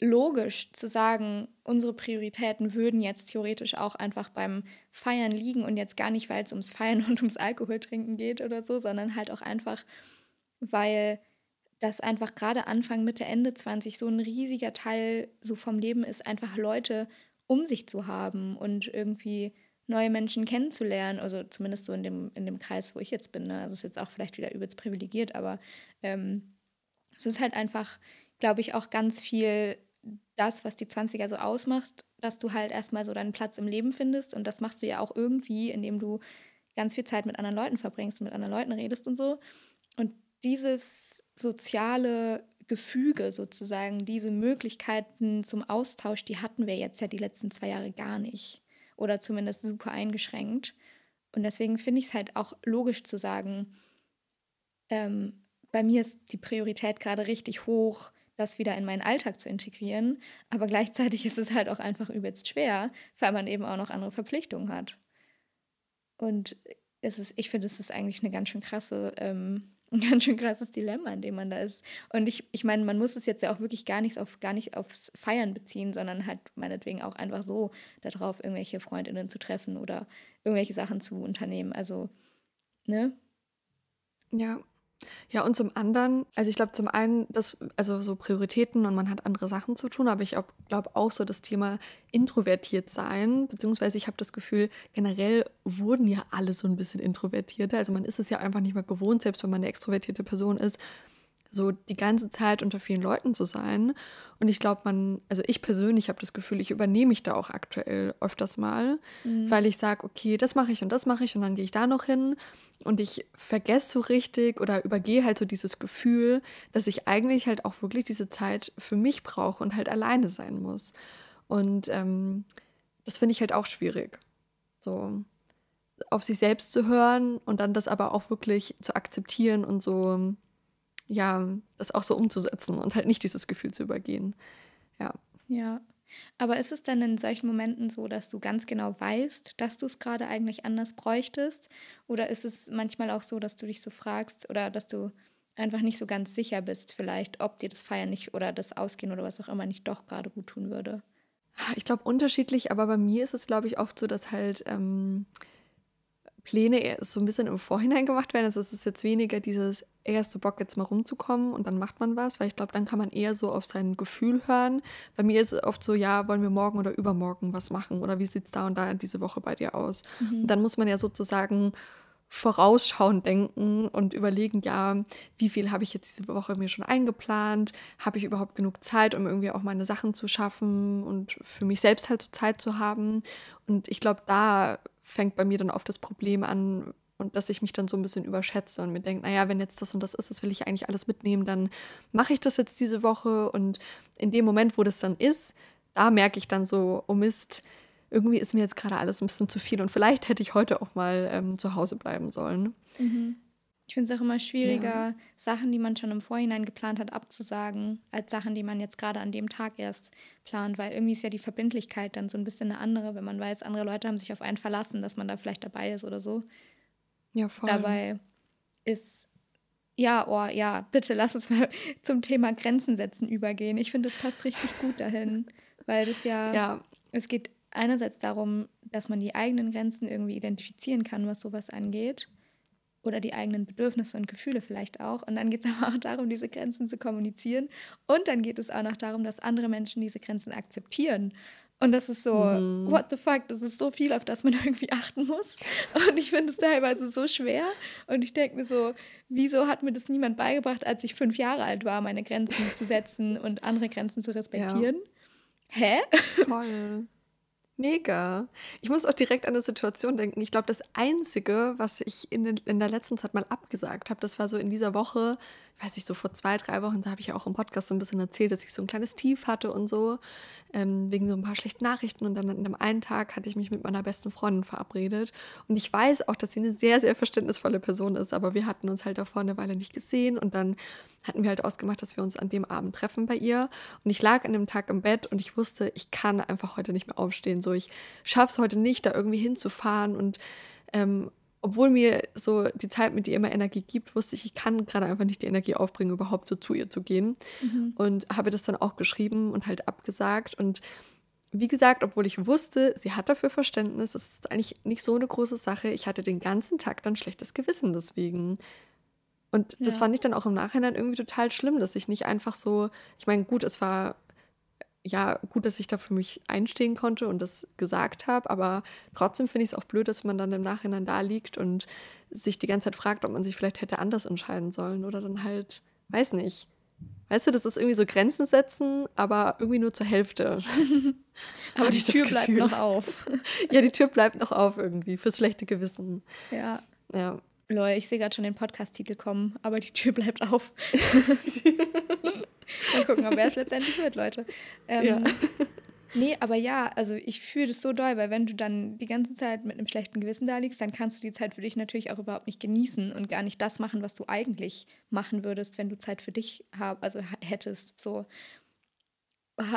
logisch zu sagen, unsere Prioritäten würden jetzt theoretisch auch einfach beim Feiern liegen und jetzt gar nicht, weil es ums Feiern und ums Alkoholtrinken geht oder so, sondern halt auch einfach, weil das einfach gerade Anfang, Mitte, Ende 20 so ein riesiger Teil so vom Leben ist, einfach Leute um sich zu haben und irgendwie neue Menschen kennenzulernen, also zumindest so in dem, in dem Kreis, wo ich jetzt bin. Ne? Also ist jetzt auch vielleicht wieder übelst privilegiert, aber ähm, es ist halt einfach, glaube ich, auch ganz viel das, was die 20er so ausmacht, dass du halt erstmal so deinen Platz im Leben findest. Und das machst du ja auch irgendwie, indem du ganz viel Zeit mit anderen Leuten verbringst und mit anderen Leuten redest und so. Und dieses soziale Gefüge sozusagen, diese Möglichkeiten zum Austausch, die hatten wir jetzt ja die letzten zwei Jahre gar nicht. Oder zumindest super eingeschränkt. Und deswegen finde ich es halt auch logisch zu sagen, ähm, bei mir ist die Priorität gerade richtig hoch, das wieder in meinen Alltag zu integrieren. Aber gleichzeitig ist es halt auch einfach übelst schwer, weil man eben auch noch andere Verpflichtungen hat. Und es ist, ich finde, es ist eigentlich eine ganz schön krasse, ähm, ein ganz schön krasses Dilemma, in dem man da ist. Und ich, ich meine, man muss es jetzt ja auch wirklich gar nicht, auf, gar nicht aufs Feiern beziehen, sondern halt meinetwegen auch einfach so darauf, irgendwelche Freundinnen zu treffen oder irgendwelche Sachen zu unternehmen. Also, ne? Ja, ja, und zum anderen, also ich glaube zum einen, das, also so Prioritäten und man hat andere Sachen zu tun, aber ich glaube auch so das Thema introvertiert sein, beziehungsweise ich habe das Gefühl, generell wurden ja alle so ein bisschen introvertierter. Also man ist es ja einfach nicht mehr gewohnt, selbst wenn man eine extrovertierte Person ist, so die ganze Zeit unter vielen Leuten zu sein. Und ich glaube, man, also ich persönlich habe das Gefühl, ich übernehme mich da auch aktuell öfters mal, mhm. weil ich sage, okay, das mache ich und das mache ich und dann gehe ich da noch hin und ich vergesse so richtig oder übergehe halt so dieses Gefühl, dass ich eigentlich halt auch wirklich diese Zeit für mich brauche und halt alleine sein muss. Und ähm, das finde ich halt auch schwierig. So auf sich selbst zu hören und dann das aber auch wirklich zu akzeptieren und so ja, das auch so umzusetzen und halt nicht dieses Gefühl zu übergehen. Ja. Ja. Aber ist es dann in solchen Momenten so, dass du ganz genau weißt, dass du es gerade eigentlich anders bräuchtest? Oder ist es manchmal auch so, dass du dich so fragst oder dass du einfach nicht so ganz sicher bist, vielleicht, ob dir das Feiern nicht oder das Ausgehen oder was auch immer nicht doch gerade gut tun würde? Ich glaube unterschiedlich, aber bei mir ist es, glaube ich, oft so, dass halt ähm, Pläne so ein bisschen im Vorhinein gemacht werden. Also es ist jetzt weniger dieses, ey, hast du Bock jetzt mal rumzukommen und dann macht man was, weil ich glaube, dann kann man eher so auf sein Gefühl hören. Bei mir ist es oft so, ja, wollen wir morgen oder übermorgen was machen oder wie sieht es da und da diese Woche bei dir aus? Mhm. Und dann muss man ja sozusagen vorausschauend denken und überlegen, ja, wie viel habe ich jetzt diese Woche mir schon eingeplant? Habe ich überhaupt genug Zeit, um irgendwie auch meine Sachen zu schaffen und für mich selbst halt so Zeit zu haben? Und ich glaube, da fängt bei mir dann oft das Problem an, und dass ich mich dann so ein bisschen überschätze und mir denke, naja, wenn jetzt das und das ist, das will ich eigentlich alles mitnehmen, dann mache ich das jetzt diese Woche. Und in dem Moment, wo das dann ist, da merke ich dann so, oh Mist, irgendwie ist mir jetzt gerade alles ein bisschen zu viel und vielleicht hätte ich heute auch mal ähm, zu Hause bleiben sollen. Mhm. Ich finde es auch immer schwieriger, ja. Sachen, die man schon im Vorhinein geplant hat, abzusagen, als Sachen, die man jetzt gerade an dem Tag erst plant, weil irgendwie ist ja die Verbindlichkeit dann so ein bisschen eine andere, wenn man weiß, andere Leute haben sich auf einen verlassen, dass man da vielleicht dabei ist oder so. Ja, voll. Dabei ist, ja, oh, ja, bitte lass uns mal zum Thema Grenzen setzen übergehen. Ich finde, das passt richtig gut dahin, weil das ja, ja, es geht einerseits darum, dass man die eigenen Grenzen irgendwie identifizieren kann, was sowas angeht oder die eigenen Bedürfnisse und Gefühle vielleicht auch. Und dann geht es aber auch darum, diese Grenzen zu kommunizieren. Und dann geht es auch noch darum, dass andere Menschen diese Grenzen akzeptieren. Und das ist so, mhm. what the fuck, das ist so viel, auf das man irgendwie achten muss. Und ich finde es teilweise so schwer. Und ich denke mir so, wieso hat mir das niemand beigebracht, als ich fünf Jahre alt war, meine Grenzen zu setzen und andere Grenzen zu respektieren? Ja. Hä? Voll. Mega. Ich muss auch direkt an eine Situation denken. Ich glaube, das Einzige, was ich in, den, in der letzten Zeit mal abgesagt habe, das war so in dieser Woche, weiß ich, so vor zwei, drei Wochen, da habe ich ja auch im Podcast so ein bisschen erzählt, dass ich so ein kleines Tief hatte und so, ähm, wegen so ein paar schlechten Nachrichten. Und dann an dem einen Tag hatte ich mich mit meiner besten Freundin verabredet. Und ich weiß auch, dass sie eine sehr, sehr verständnisvolle Person ist, aber wir hatten uns halt davor eine Weile nicht gesehen. Und dann hatten wir halt ausgemacht, dass wir uns an dem Abend treffen bei ihr. Und ich lag an dem Tag im Bett und ich wusste, ich kann einfach heute nicht mehr aufstehen. So, ich schaffe es heute nicht, da irgendwie hinzufahren und ähm, obwohl mir so die Zeit mit ihr immer Energie gibt, wusste ich, ich kann gerade einfach nicht die Energie aufbringen, überhaupt so zu ihr zu gehen. Mhm. Und habe das dann auch geschrieben und halt abgesagt. Und wie gesagt, obwohl ich wusste, sie hat dafür Verständnis, das ist eigentlich nicht so eine große Sache. Ich hatte den ganzen Tag dann schlechtes Gewissen deswegen. Und das ja. fand ich dann auch im Nachhinein irgendwie total schlimm, dass ich nicht einfach so, ich meine, gut, es war ja, gut, dass ich da für mich einstehen konnte und das gesagt habe, aber trotzdem finde ich es auch blöd, dass man dann im Nachhinein da liegt und sich die ganze Zeit fragt, ob man sich vielleicht hätte anders entscheiden sollen oder dann halt, weiß nicht. Weißt du, das ist irgendwie so Grenzen setzen, aber irgendwie nur zur Hälfte. aber die Tür bleibt noch auf. ja, die Tür bleibt noch auf irgendwie, fürs schlechte Gewissen. Ja. Ja. Lol, ich sehe gerade schon den Podcast-Titel kommen, aber die Tür bleibt auf. Mal gucken, ob er es letztendlich wird, Leute. Ähm, ja. Nee, aber ja, also ich fühle das so doll, weil wenn du dann die ganze Zeit mit einem schlechten Gewissen da liegst, dann kannst du die Zeit für dich natürlich auch überhaupt nicht genießen und gar nicht das machen, was du eigentlich machen würdest, wenn du Zeit für dich hab, also hättest. So.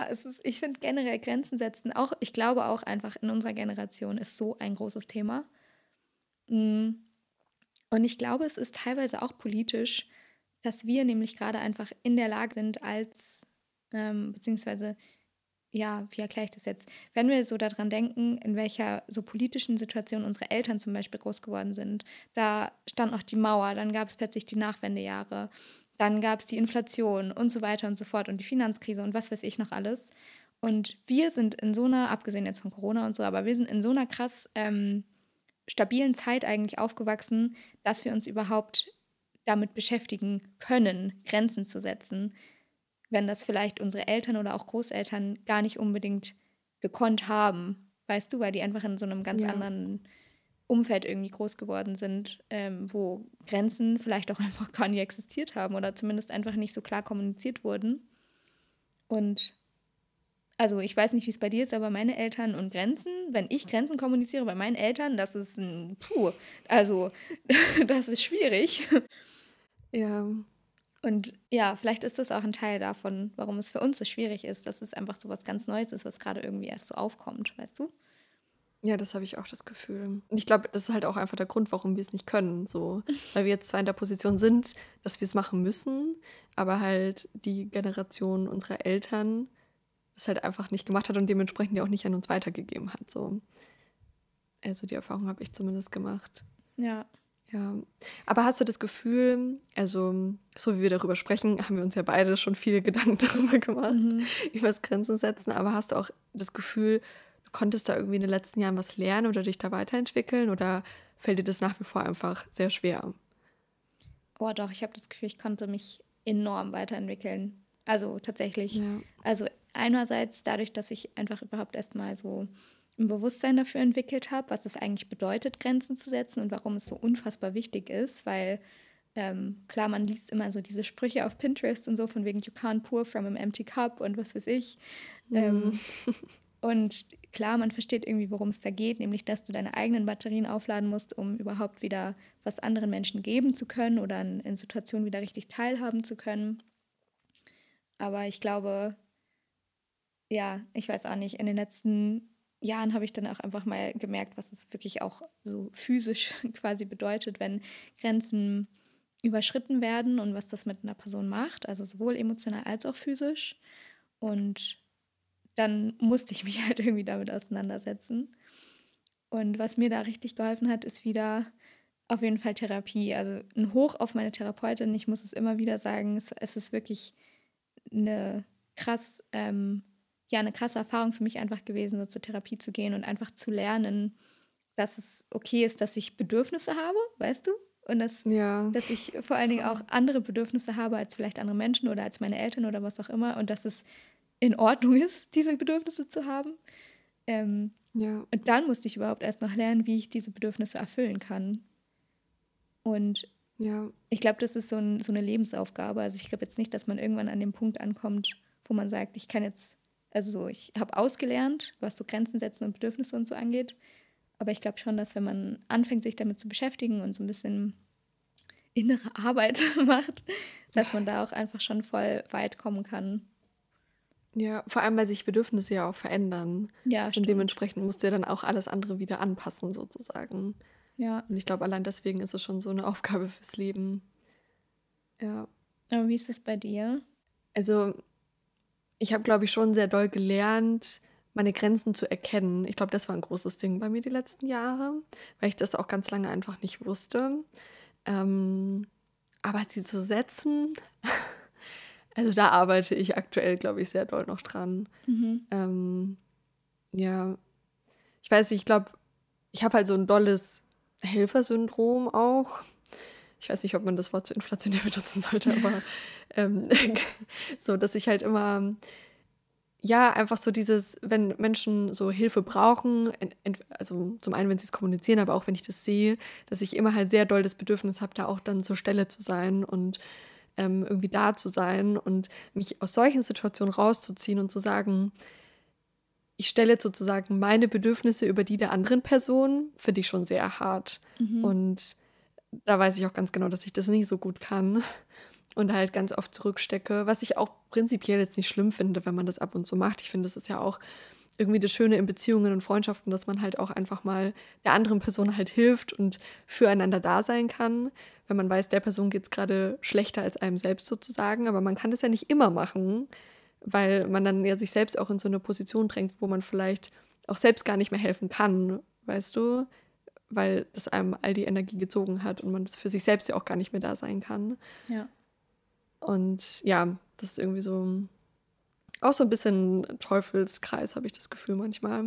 Es ist, ich finde generell Grenzen setzen, auch, ich glaube auch einfach in unserer Generation ist so ein großes Thema. Mhm und ich glaube, es ist teilweise auch politisch, dass wir nämlich gerade einfach in der Lage sind, als, ähm, beziehungsweise, ja, wie erkläre ich das jetzt? Wenn wir so daran denken, in welcher so politischen Situation unsere Eltern zum Beispiel groß geworden sind, da stand noch die Mauer, dann gab es plötzlich die Nachwendejahre, dann gab es die Inflation und so weiter und so fort und die Finanzkrise und was weiß ich noch alles. Und wir sind in so einer, abgesehen jetzt von Corona und so, aber wir sind in so einer krass ähm, stabilen Zeit eigentlich aufgewachsen, dass wir uns überhaupt damit beschäftigen können, Grenzen zu setzen, wenn das vielleicht unsere Eltern oder auch Großeltern gar nicht unbedingt gekonnt haben, weißt du, weil die einfach in so einem ganz ja. anderen Umfeld irgendwie groß geworden sind, ähm, wo Grenzen vielleicht auch einfach gar nicht existiert haben oder zumindest einfach nicht so klar kommuniziert wurden. Und also ich weiß nicht, wie es bei dir ist, aber meine Eltern und Grenzen, wenn ich Grenzen kommuniziere bei meinen Eltern, das ist ein puh, also das ist schwierig. Ja. Und ja, vielleicht ist das auch ein Teil davon, warum es für uns so schwierig ist, dass es einfach so was ganz Neues ist, was gerade irgendwie erst so aufkommt, weißt du? Ja, das habe ich auch das Gefühl. Und ich glaube, das ist halt auch einfach der Grund, warum wir es nicht können. So, weil wir jetzt zwar in der Position sind, dass wir es machen müssen, aber halt die Generation unserer Eltern es halt einfach nicht gemacht hat und dementsprechend ja auch nicht an uns weitergegeben hat. So. Also die Erfahrung habe ich zumindest gemacht. Ja. Ja, aber hast du das Gefühl, also so wie wir darüber sprechen, haben wir uns ja beide schon viele Gedanken darüber gemacht, mhm. über das Grenzen setzen, aber hast du auch das Gefühl, du konntest da irgendwie in den letzten Jahren was lernen oder dich da weiterentwickeln oder fällt dir das nach wie vor einfach sehr schwer? Oh doch, ich habe das Gefühl, ich konnte mich enorm weiterentwickeln. Also tatsächlich. Ja. Also einerseits dadurch, dass ich einfach überhaupt erstmal so ein Bewusstsein dafür entwickelt habe, was es eigentlich bedeutet, Grenzen zu setzen und warum es so unfassbar wichtig ist, weil ähm, klar, man liest immer so diese Sprüche auf Pinterest und so von wegen You can't pour from an empty cup und was weiß ich. Mhm. Ähm, und klar, man versteht irgendwie, worum es da geht, nämlich, dass du deine eigenen Batterien aufladen musst, um überhaupt wieder was anderen Menschen geben zu können oder in, in Situationen wieder richtig teilhaben zu können. Aber ich glaube, ja, ich weiß auch nicht, in den letzten Jahren habe ich dann auch einfach mal gemerkt, was es wirklich auch so physisch quasi bedeutet, wenn Grenzen überschritten werden und was das mit einer Person macht, also sowohl emotional als auch physisch. Und dann musste ich mich halt irgendwie damit auseinandersetzen. Und was mir da richtig geholfen hat, ist wieder auf jeden Fall Therapie. Also ein Hoch auf meine Therapeutin. Ich muss es immer wieder sagen, es, es ist wirklich eine krass ähm, ja eine krasse Erfahrung für mich einfach gewesen, so zur Therapie zu gehen und einfach zu lernen, dass es okay ist, dass ich Bedürfnisse habe, weißt du? Und dass, ja. dass ich vor allen Dingen auch andere Bedürfnisse habe als vielleicht andere Menschen oder als meine Eltern oder was auch immer und dass es in Ordnung ist, diese Bedürfnisse zu haben. Ähm, ja. Und dann musste ich überhaupt erst noch lernen, wie ich diese Bedürfnisse erfüllen kann. Und ja. ich glaube, das ist so, ein, so eine Lebensaufgabe. Also ich glaube jetzt nicht, dass man irgendwann an dem Punkt ankommt, wo man sagt, ich kann jetzt also ich habe ausgelernt, was so Grenzen setzen und Bedürfnisse und so angeht. Aber ich glaube schon, dass wenn man anfängt, sich damit zu beschäftigen und so ein bisschen innere Arbeit macht, dass man da auch einfach schon voll weit kommen kann. Ja, vor allem, weil sich Bedürfnisse ja auch verändern. Ja, stimmt. Und dementsprechend musst du ja dann auch alles andere wieder anpassen, sozusagen. Ja. Und ich glaube, allein deswegen ist es schon so eine Aufgabe fürs Leben. Ja. Aber wie ist es bei dir? Also, ich habe, glaube ich, schon sehr doll gelernt, meine Grenzen zu erkennen. Ich glaube, das war ein großes Ding bei mir die letzten Jahre, weil ich das auch ganz lange einfach nicht wusste. Ähm, aber sie zu setzen, also da arbeite ich aktuell, glaube ich, sehr doll noch dran. Mhm. Ähm, ja, ich weiß nicht, ich glaube, ich habe halt so ein dolles Helfersyndrom auch ich weiß nicht, ob man das Wort zu inflationär benutzen sollte, aber ähm, so, dass ich halt immer, ja, einfach so dieses, wenn Menschen so Hilfe brauchen, also zum einen, wenn sie es kommunizieren, aber auch wenn ich das sehe, dass ich immer halt sehr doll das Bedürfnis habe, da auch dann zur Stelle zu sein und ähm, irgendwie da zu sein und mich aus solchen Situationen rauszuziehen und zu sagen, ich stelle sozusagen meine Bedürfnisse über die der anderen Person, finde ich schon sehr hart. Mhm. Und da weiß ich auch ganz genau, dass ich das nicht so gut kann und halt ganz oft zurückstecke, was ich auch prinzipiell jetzt nicht schlimm finde, wenn man das ab und zu macht. Ich finde, das ist ja auch irgendwie das Schöne in Beziehungen und Freundschaften, dass man halt auch einfach mal der anderen Person halt hilft und füreinander da sein kann, wenn man weiß, der Person geht es gerade schlechter als einem selbst sozusagen. Aber man kann das ja nicht immer machen, weil man dann ja sich selbst auch in so eine Position drängt, wo man vielleicht auch selbst gar nicht mehr helfen kann, weißt du? Weil das einem all die Energie gezogen hat und man für sich selbst ja auch gar nicht mehr da sein kann. Ja. Und ja, das ist irgendwie so auch so ein bisschen Teufelskreis, habe ich das Gefühl manchmal.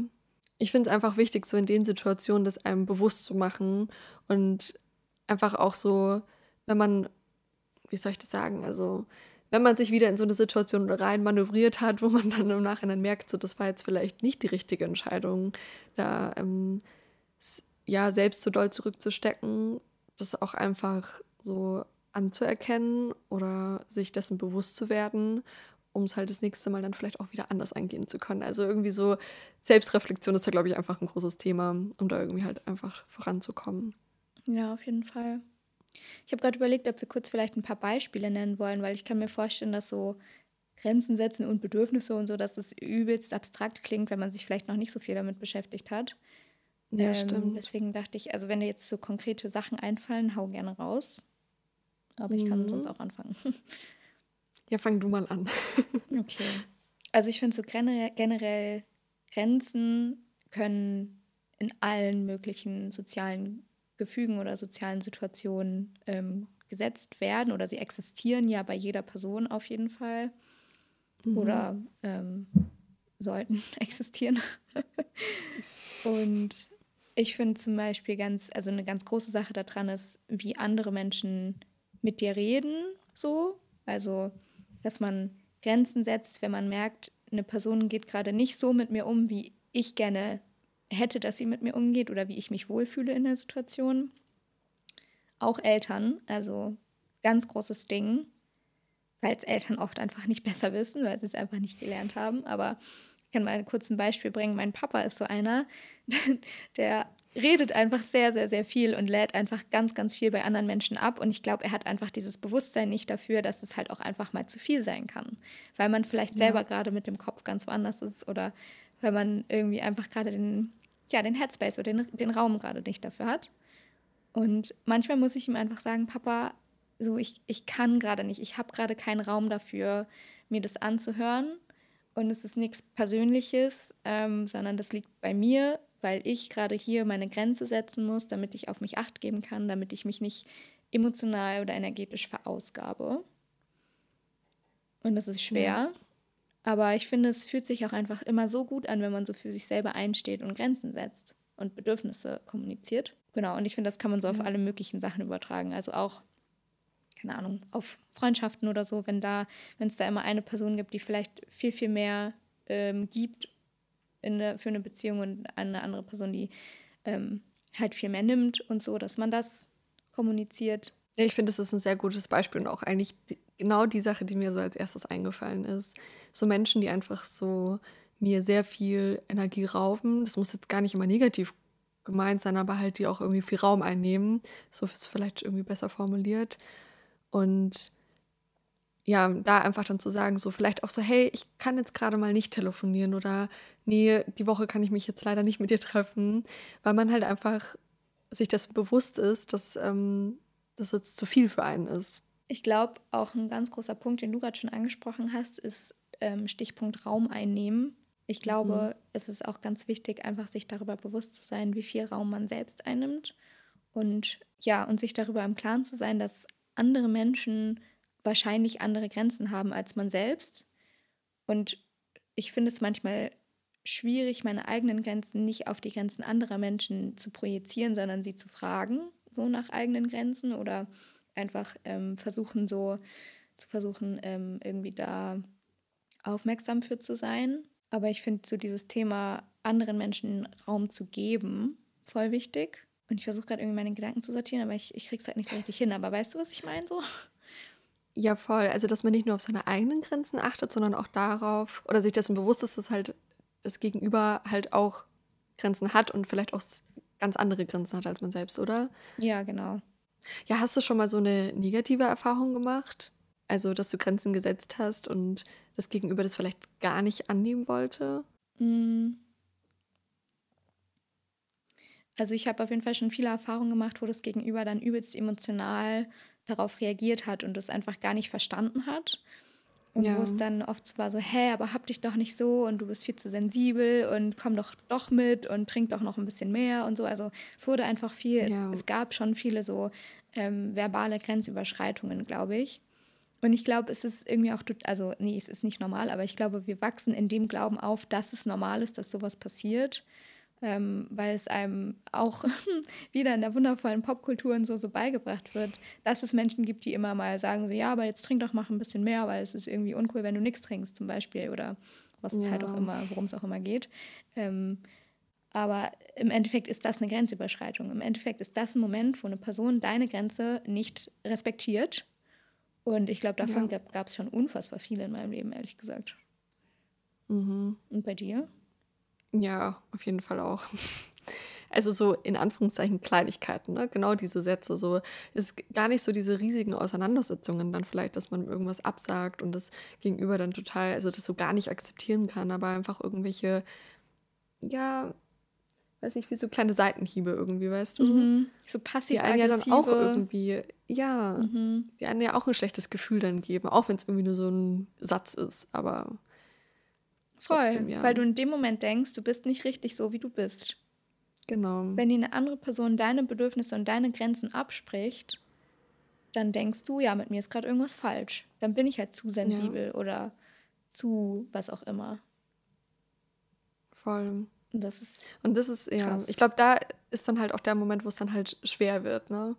Ich finde es einfach wichtig, so in den Situationen das einem bewusst zu machen und einfach auch so, wenn man, wie soll ich das sagen, also wenn man sich wieder in so eine Situation rein manövriert hat, wo man dann im Nachhinein merkt, so das war jetzt vielleicht nicht die richtige Entscheidung, da ähm, ja, selbst so doll zurückzustecken, das auch einfach so anzuerkennen oder sich dessen bewusst zu werden, um es halt das nächste Mal dann vielleicht auch wieder anders angehen zu können. Also irgendwie so Selbstreflexion ist da, glaube ich, einfach ein großes Thema, um da irgendwie halt einfach voranzukommen. Ja, auf jeden Fall. Ich habe gerade überlegt, ob wir kurz vielleicht ein paar Beispiele nennen wollen, weil ich kann mir vorstellen, dass so Grenzen setzen und Bedürfnisse und so, dass es übelst abstrakt klingt, wenn man sich vielleicht noch nicht so viel damit beschäftigt hat. Ja, ähm, stimmt. Deswegen dachte ich, also wenn dir jetzt so konkrete Sachen einfallen, hau gerne raus. Aber ich kann mhm. sonst auch anfangen. Ja, fang du mal an. okay. Also ich finde so generell, generell Grenzen können in allen möglichen sozialen Gefügen oder sozialen Situationen ähm, gesetzt werden oder sie existieren ja bei jeder Person auf jeden Fall mhm. oder ähm, sollten existieren. und ich finde zum Beispiel ganz, also eine ganz große Sache daran ist, wie andere Menschen mit dir reden, so. Also, dass man Grenzen setzt, wenn man merkt, eine Person geht gerade nicht so mit mir um, wie ich gerne hätte, dass sie mit mir umgeht oder wie ich mich wohlfühle in der Situation. Auch Eltern, also ganz großes Ding, weil es Eltern oft einfach nicht besser wissen, weil sie es einfach nicht gelernt haben. Aber ich kann mal kurz ein Beispiel bringen. Mein Papa ist so einer, der redet einfach sehr, sehr, sehr viel und lädt einfach ganz, ganz viel bei anderen Menschen ab. Und ich glaube, er hat einfach dieses Bewusstsein nicht dafür, dass es halt auch einfach mal zu viel sein kann. Weil man vielleicht ja. selber gerade mit dem Kopf ganz woanders ist oder weil man irgendwie einfach gerade den, ja, den Headspace oder den, den Raum gerade nicht dafür hat. Und manchmal muss ich ihm einfach sagen, Papa, so ich, ich kann gerade nicht, ich habe gerade keinen Raum dafür, mir das anzuhören. Und es ist nichts Persönliches, ähm, sondern das liegt bei mir, weil ich gerade hier meine Grenze setzen muss, damit ich auf mich acht geben kann, damit ich mich nicht emotional oder energetisch verausgabe. Und das ist schwer. Aber ich finde, es fühlt sich auch einfach immer so gut an, wenn man so für sich selber einsteht und Grenzen setzt und Bedürfnisse kommuniziert. Genau, und ich finde, das kann man so auf alle möglichen Sachen übertragen. Also auch keine Ahnung, auf Freundschaften oder so, wenn da, wenn es da immer eine Person gibt, die vielleicht viel, viel mehr ähm, gibt eine, für eine Beziehung und eine andere Person, die ähm, halt viel mehr nimmt und so, dass man das kommuniziert. Ja, ich finde, das ist ein sehr gutes Beispiel und auch eigentlich die, genau die Sache, die mir so als erstes eingefallen ist. So Menschen, die einfach so mir sehr viel Energie rauben. Das muss jetzt gar nicht immer negativ gemeint sein, aber halt die auch irgendwie viel Raum einnehmen. So ist es vielleicht irgendwie besser formuliert. Und ja, da einfach dann zu sagen, so vielleicht auch so, hey, ich kann jetzt gerade mal nicht telefonieren oder nee, die Woche kann ich mich jetzt leider nicht mit dir treffen, weil man halt einfach sich das bewusst ist, dass ähm, das jetzt zu viel für einen ist. Ich glaube, auch ein ganz großer Punkt, den du gerade schon angesprochen hast, ist ähm, Stichpunkt Raum einnehmen. Ich glaube, mhm. es ist auch ganz wichtig, einfach sich darüber bewusst zu sein, wie viel Raum man selbst einnimmt und ja, und sich darüber im Klaren zu sein, dass andere Menschen wahrscheinlich andere Grenzen haben als man selbst. Und ich finde es manchmal schwierig, meine eigenen Grenzen nicht auf die Grenzen anderer Menschen zu projizieren, sondern sie zu fragen, so nach eigenen Grenzen oder einfach ähm, versuchen, so zu versuchen, ähm, irgendwie da aufmerksam für zu sein. Aber ich finde so dieses Thema, anderen Menschen Raum zu geben, voll wichtig. Und ich versuche gerade irgendwie meine Gedanken zu sortieren, aber ich, ich krieg's halt nicht so richtig hin. Aber weißt du, was ich meine so? Ja, voll. Also, dass man nicht nur auf seine eigenen Grenzen achtet, sondern auch darauf, oder sich dessen bewusst ist, dass halt das Gegenüber halt auch Grenzen hat und vielleicht auch ganz andere Grenzen hat als man selbst, oder? Ja, genau. Ja, hast du schon mal so eine negative Erfahrung gemacht? Also, dass du Grenzen gesetzt hast und das Gegenüber das vielleicht gar nicht annehmen wollte? Mm. Also ich habe auf jeden Fall schon viele Erfahrungen gemacht, wo das Gegenüber dann übelst emotional darauf reagiert hat und es einfach gar nicht verstanden hat. Und ja. wo es dann oft so war so, hä, aber hab dich doch nicht so und du bist viel zu sensibel und komm doch doch mit und trink doch noch ein bisschen mehr und so. Also es wurde einfach viel, ja. es, es, gab schon viele so ähm, verbale Grenzüberschreitungen, glaube ich. Und ich glaube, es ist irgendwie auch, also nee, es ist nicht normal, aber ich glaube, wir wachsen in dem Glauben auf, dass es normal ist, dass sowas passiert ähm, weil es einem auch wieder in der wundervollen Popkultur und so, so beigebracht wird, dass es Menschen gibt, die immer mal sagen, so ja, aber jetzt trink doch mal ein bisschen mehr, weil es ist irgendwie uncool, wenn du nichts trinkst zum Beispiel oder was es halt auch immer, worum es auch immer geht. Ähm, aber im Endeffekt ist das eine Grenzüberschreitung. Im Endeffekt ist das ein Moment, wo eine Person deine Grenze nicht respektiert. Und ich glaube, davon ja. gab es schon unfassbar viele in meinem Leben, ehrlich gesagt. Mhm. Und bei dir? Ja, auf jeden Fall auch. Also so in Anführungszeichen Kleinigkeiten, ne? genau diese Sätze. So ist gar nicht so diese riesigen Auseinandersetzungen dann vielleicht, dass man irgendwas absagt und das Gegenüber dann total, also das so gar nicht akzeptieren kann, aber einfach irgendwelche, ja, weiß nicht, wie so kleine Seitenhiebe irgendwie, weißt du? Mhm. So passiv Die einen ja dann auch irgendwie, ja, mhm. die einen ja auch ein schlechtes Gefühl dann geben, auch wenn es irgendwie nur so ein Satz ist, aber Voll, ja. weil du in dem Moment denkst, du bist nicht richtig so, wie du bist. Genau. Wenn dir eine andere Person deine Bedürfnisse und deine Grenzen abspricht, dann denkst du, ja, mit mir ist gerade irgendwas falsch. Dann bin ich halt zu sensibel ja. oder zu was auch immer. Voll. Und das ist. Und das ist, ja, krass. ich glaube, da ist dann halt auch der Moment, wo es dann halt schwer wird, ne?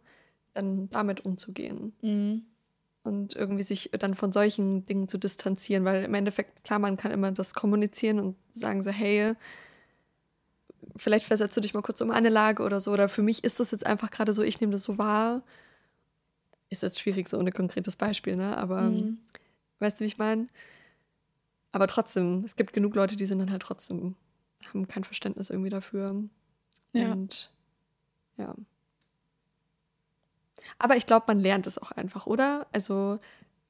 Dann damit umzugehen. Mhm. Und irgendwie sich dann von solchen Dingen zu distanzieren, weil im Endeffekt, klar, man kann immer das kommunizieren und sagen so, hey, vielleicht versetzt du dich mal kurz um eine Lage oder so. Oder für mich ist das jetzt einfach gerade so, ich nehme das so wahr. Ist jetzt schwierig, so ohne konkretes Beispiel, ne? Aber mhm. weißt du, wie ich meine? Aber trotzdem, es gibt genug Leute, die sind dann halt trotzdem, haben kein Verständnis irgendwie dafür. Ja. Und ja. Aber ich glaube, man lernt es auch einfach, oder? Also,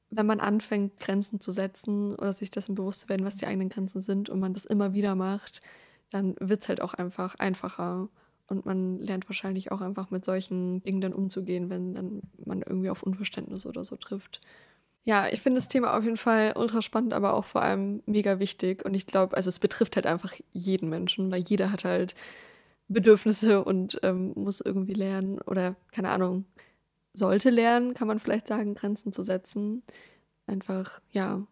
wenn man anfängt, Grenzen zu setzen oder sich dessen bewusst zu werden, was die eigenen Grenzen sind und man das immer wieder macht, dann wird es halt auch einfach einfacher. Und man lernt wahrscheinlich auch einfach mit solchen Dingen dann umzugehen, wenn dann man irgendwie auf Unverständnis oder so trifft. Ja, ich finde das Thema auf jeden Fall ultra spannend, aber auch vor allem mega wichtig. Und ich glaube, also es betrifft halt einfach jeden Menschen, weil jeder hat halt Bedürfnisse und ähm, muss irgendwie lernen oder keine Ahnung, sollte lernen, kann man vielleicht sagen, Grenzen zu setzen. Einfach, ja,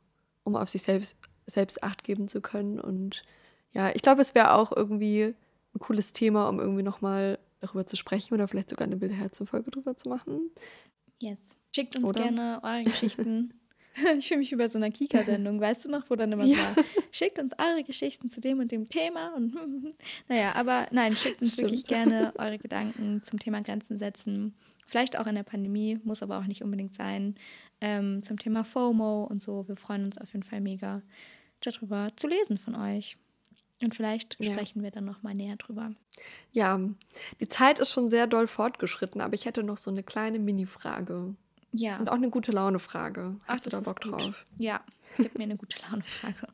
um auf sich selbst, selbst Acht geben zu können. Und ja, ich glaube, es wäre auch irgendwie ein cooles Thema, um irgendwie nochmal darüber zu sprechen oder vielleicht sogar eine wilde Herzenfolge drüber zu machen. Yes. Schickt uns oder? gerne eure Geschichten. ich fühle mich über so einer Kika-Sendung, weißt du noch, wo dann immer ja. so war, schickt uns eure Geschichten zu dem und dem Thema und naja, aber nein, schickt uns Stimmt. wirklich gerne eure Gedanken zum Thema Grenzen setzen. Vielleicht auch in der Pandemie, muss aber auch nicht unbedingt sein. Ähm, zum Thema FOMO und so. Wir freuen uns auf jeden Fall mega darüber zu lesen von euch. Und vielleicht ja. sprechen wir dann noch mal näher drüber. Ja, die Zeit ist schon sehr doll fortgeschritten, aber ich hätte noch so eine kleine Mini-Frage. Ja. Und auch eine gute Laune-Frage. Hast Ach, du da Bock drauf? Ja, gib mir eine gute Laune-Frage.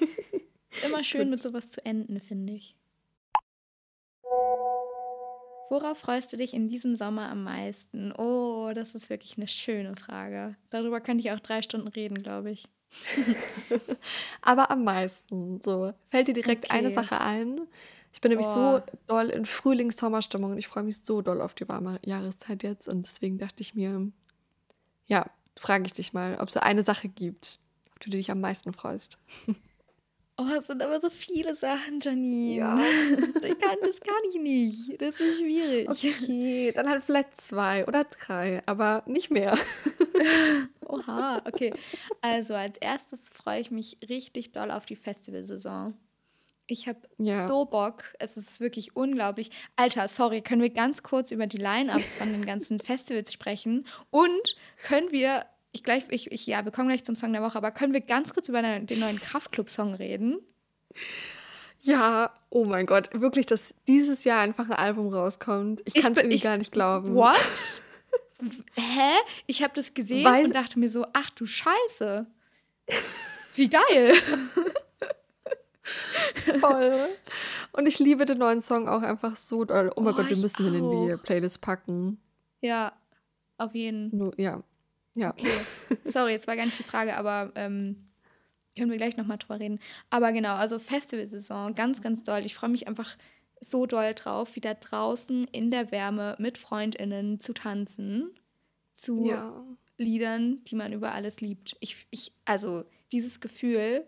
ist immer schön, mit sowas zu enden, finde ich. Worauf freust du dich in diesem Sommer am meisten? Oh, das ist wirklich eine schöne Frage. Darüber könnte ich auch drei Stunden reden, glaube ich. Aber am meisten, so. Fällt dir direkt okay. eine Sache ein? Ich bin nämlich oh. so doll in Frühlings-Sommerstimmung und ich freue mich so doll auf die warme Jahreszeit jetzt und deswegen dachte ich mir, ja, frage ich dich mal, ob es so eine Sache gibt, auf die du dich am meisten freust. Oh, es sind aber so viele Sachen, Janine. Ja. Ich kann, das kann ich nicht. Das ist schwierig. Okay, dann halt vielleicht zwei oder drei, aber nicht mehr. Oha, okay. Also als erstes freue ich mich richtig doll auf die Festivalsaison. Ich habe ja. so Bock. Es ist wirklich unglaublich. Alter, sorry, können wir ganz kurz über die Line-Ups von den ganzen Festivals sprechen? Und können wir ich gleich, ich, ich, ja, wir kommen gleich zum Song der Woche, aber können wir ganz kurz über den, neuen Kraftclub-Song reden? Ja, oh mein Gott, wirklich, dass dieses Jahr einfach ein Album rauskommt. Ich kann es irgendwie ich, gar nicht glauben. What? Hä? Ich habe das gesehen Weiß und dachte mir so, ach du Scheiße. Wie geil. Voll. Und ich liebe den neuen Song auch einfach so doll. Oh mein oh, Gott, wir müssen den in die Playlist packen. Ja, auf jeden. Fall. ja, ja. Okay. Sorry, es war gar nicht die Frage, aber ähm, können wir gleich nochmal drüber reden. Aber genau, also Festivalsaison, ganz, ganz doll. Ich freue mich einfach so doll drauf, wieder draußen in der Wärme mit FreundInnen zu tanzen, zu ja. Liedern, die man über alles liebt. Ich, ich, also dieses Gefühl,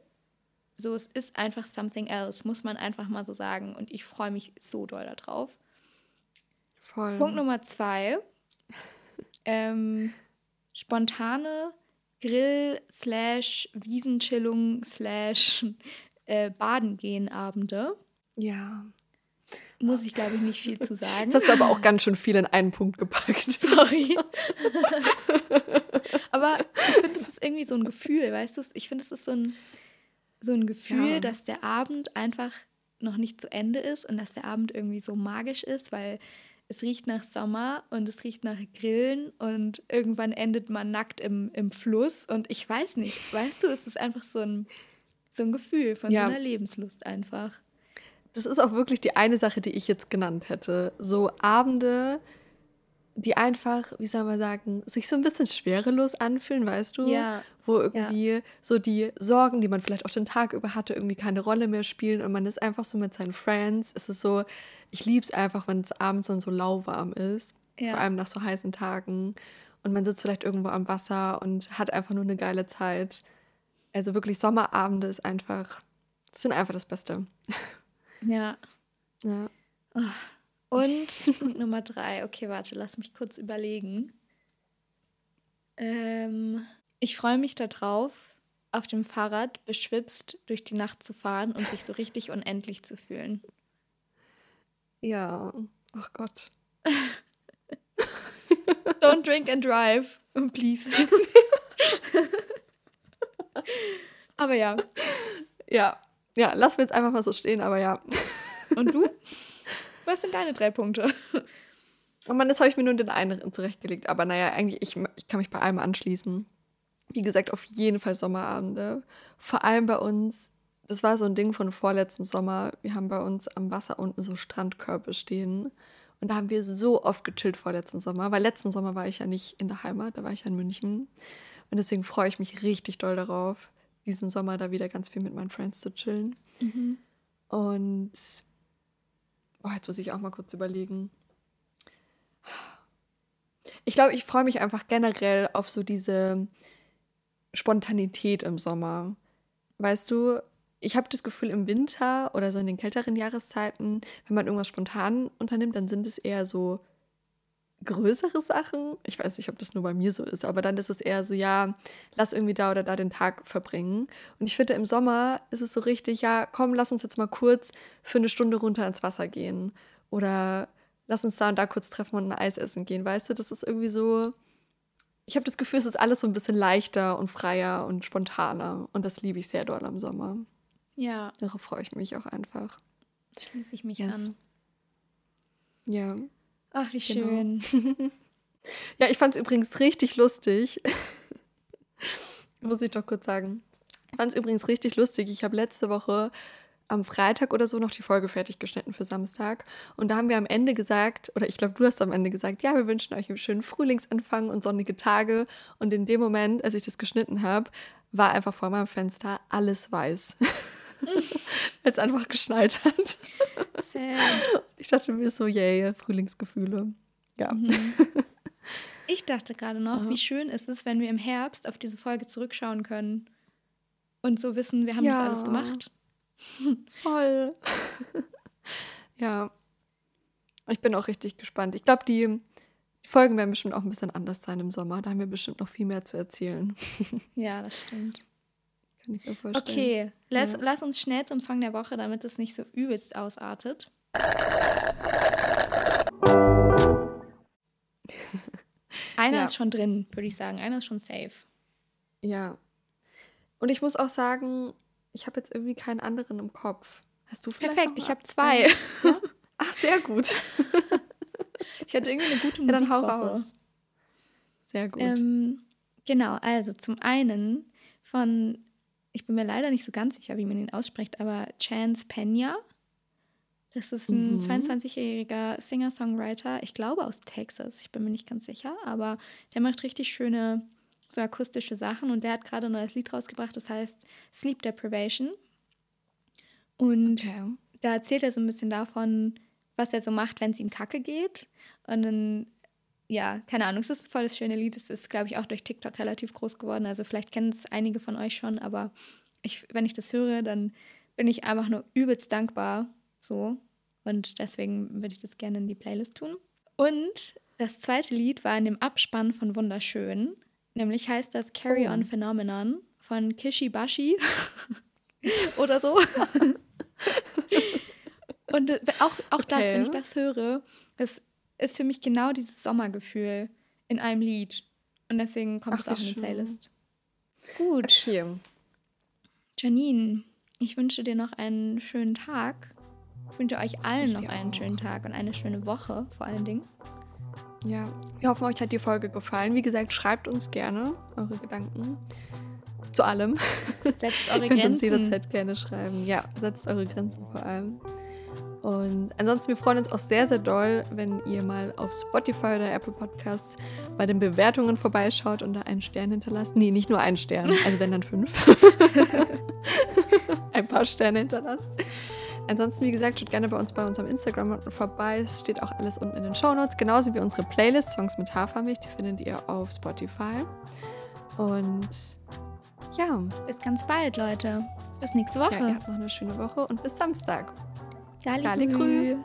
so es ist einfach something else, muss man einfach mal so sagen. Und ich freue mich so doll darauf. Voll. Punkt Nummer zwei. ähm, spontane Grill slash Wiesenchillung slash äh, Baden gehen Abende. Ja. Muss ich, glaube ich, nicht viel zu sagen. Das hast du aber auch ganz schön viel in einen Punkt gepackt. Sorry. aber ich finde, das ist irgendwie so ein Gefühl, weißt du? Ich finde, es ist so ein, so ein Gefühl, ja. dass der Abend einfach noch nicht zu Ende ist und dass der Abend irgendwie so magisch ist, weil es riecht nach Sommer und es riecht nach Grillen und irgendwann endet man nackt im, im Fluss und ich weiß nicht, weißt du, es ist einfach so ein, so ein Gefühl von ja. so einer Lebenslust einfach. Das ist auch wirklich die eine Sache, die ich jetzt genannt hätte. So Abende, die einfach, wie soll man sagen, sich so ein bisschen schwerelos anfühlen, weißt du? Ja. Wo irgendwie so die Sorgen, die man vielleicht auch den Tag über hatte, irgendwie keine Rolle mehr spielen und man ist einfach so mit seinen Friends. Es ist so, ich liebe es einfach, wenn es abends dann so lauwarm ist. Ja. Vor allem nach so heißen Tagen. Und man sitzt vielleicht irgendwo am Wasser und hat einfach nur eine geile Zeit. Also wirklich Sommerabende ist einfach, sind einfach das Beste. Ja. Ja. Und Punkt Nummer drei. Okay, warte, lass mich kurz überlegen. Ähm, ich freue mich darauf, auf dem Fahrrad beschwipst durch die Nacht zu fahren und sich so richtig unendlich zu fühlen. Ja. Ach Gott. Don't drink and drive, please. Aber ja. Ja. Ja, lassen wir jetzt einfach mal so stehen, aber ja. Und du? Was sind deine drei Punkte? Und man, das habe ich mir nur den einen zurechtgelegt. Aber naja, eigentlich, ich, ich kann mich bei allem anschließen. Wie gesagt, auf jeden Fall Sommerabende. Vor allem bei uns, das war so ein Ding von vorletzten Sommer. Wir haben bei uns am Wasser unten so Strandkörbe stehen. Und da haben wir so oft gechillt vorletzten Sommer. Weil letzten Sommer war ich ja nicht in der Heimat, da war ich ja in München. Und deswegen freue ich mich richtig doll darauf, diesen Sommer da wieder ganz viel mit meinen Friends zu chillen. Mhm. Und oh, jetzt muss ich auch mal kurz überlegen. Ich glaube, ich freue mich einfach generell auf so diese Spontanität im Sommer. Weißt du, ich habe das Gefühl, im Winter oder so in den kälteren Jahreszeiten, wenn man irgendwas spontan unternimmt, dann sind es eher so größere Sachen. Ich weiß nicht, ob das nur bei mir so ist, aber dann ist es eher so, ja, lass irgendwie da oder da den Tag verbringen. Und ich finde, im Sommer ist es so richtig, ja, komm, lass uns jetzt mal kurz für eine Stunde runter ins Wasser gehen. Oder lass uns da und da kurz treffen und ein Eis essen gehen. Weißt du, das ist irgendwie so. Ich habe das Gefühl, es ist alles so ein bisschen leichter und freier und spontaner. Und das liebe ich sehr doll am Sommer. Ja, Darauf freue ich mich auch einfach. schließe ich mich Yes. an. Ja. Ach, wie Genau. schön. Ja, ich fand es übrigens richtig lustig. Muss ich doch kurz sagen. Ich fand es übrigens richtig lustig. Ich habe letzte Woche am Freitag oder so noch die Folge fertig geschnitten für Samstag. Und da haben wir am Ende gesagt, oder ich glaube, du hast am Ende gesagt, ja, wir wünschen euch einen schönen Frühlingsanfang und sonnige Tage. Und in dem Moment, als ich das geschnitten habe, war einfach vor meinem Fenster alles weiß. Weil es einfach geschneit hat. Sad. Ich dachte mir so, yay, Frühlingsgefühle. Ja. Mhm. Ich dachte gerade noch, Aha. wie schön ist es, wenn wir im Herbst auf diese Folge zurückschauen können und so wissen, wir haben Ja. das alles gemacht. Voll. ja. Ich bin auch richtig gespannt. Ich glaube, die, die Folgen werden bestimmt auch ein bisschen anders sein im Sommer. Da haben wir bestimmt noch viel mehr zu erzählen. Ja, das stimmt. Kann ich mir vorstellen. Okay, lass, Ja. lass uns schnell zum Song der Woche, damit es nicht so übelst ausartet. Einer Ja. ist schon drin, würde ich sagen. Einer ist schon safe. Ja. Und ich muss auch sagen, ich habe jetzt irgendwie keinen anderen im Kopf. Hast du vielleicht Perfekt, ich habe zwei. Ja? Ach, sehr gut. Ich hatte irgendwie eine gute Ja, dann hau raus. Sehr gut. Ähm, genau, also zum einen von, ich bin mir leider nicht so ganz sicher, wie man ihn ausspricht, aber Chance Pena. Das ist ein Mhm. 22-jähriger Singer-Songwriter, ich glaube aus Texas, ich bin mir nicht ganz sicher, aber der macht richtig schöne, so akustische Sachen und der hat gerade ein neues Lied rausgebracht, das heißt Sleep Deprivation. Und okay. da erzählt er so ein bisschen davon, was er so macht, wenn es ihm kacke geht. Und dann, ja, keine Ahnung, es ist voll das schöne Lied. Es ist, glaube ich, auch durch TikTok relativ groß geworden. Also vielleicht kennen es einige von euch schon, aber ich, wenn ich das höre, dann bin ich einfach nur übelst dankbar. So. Und deswegen würde ich das gerne in die Playlist tun. Und das zweite Lied war in dem Abspann von Wunderschön. Nämlich heißt das Carry Oh. On Phenomenon von Kishi Bashi oder so. Und äh, auch, auch das, wenn ich Okay. das höre, das ist für mich genau dieses Sommergefühl in einem Lied. Und deswegen kommt Ach, es auch in die. Playlist. Gut, Okay. Janine, ich wünsche dir noch einen schönen Tag. Ich wünsche euch allen Ich noch einen auch. schönen Tag und eine schöne Woche vor allen Dingen. Ja, wir hoffen, euch hat die Folge gefallen. Wie gesagt, schreibt uns gerne eure Gedanken zu allem. Setzt Ihr eure könnt uns Grenzen. jederzeit gerne schreiben. Ja, setzt eure Grenzen vor allem. Und ansonsten, wir freuen uns auch sehr, sehr doll, wenn ihr mal auf Spotify oder Apple Podcasts bei den Bewertungen vorbeischaut und da einen Stern hinterlasst. Nee, nicht nur einen Stern, also wenn dann fünf. Ein paar Sterne hinterlasst. Ansonsten, wie gesagt, schaut gerne bei uns bei unserem Instagram vorbei. Es steht auch alles unten in den Show Notes. Genauso wie unsere Playlist Songs mit Hafermilch. Die findet ihr auf Spotify. Und ja. Bis ganz bald, Leute. Bis nächste Woche. Ja, ihr habt noch eine schöne Woche und bis Samstag. Garlic, Garlic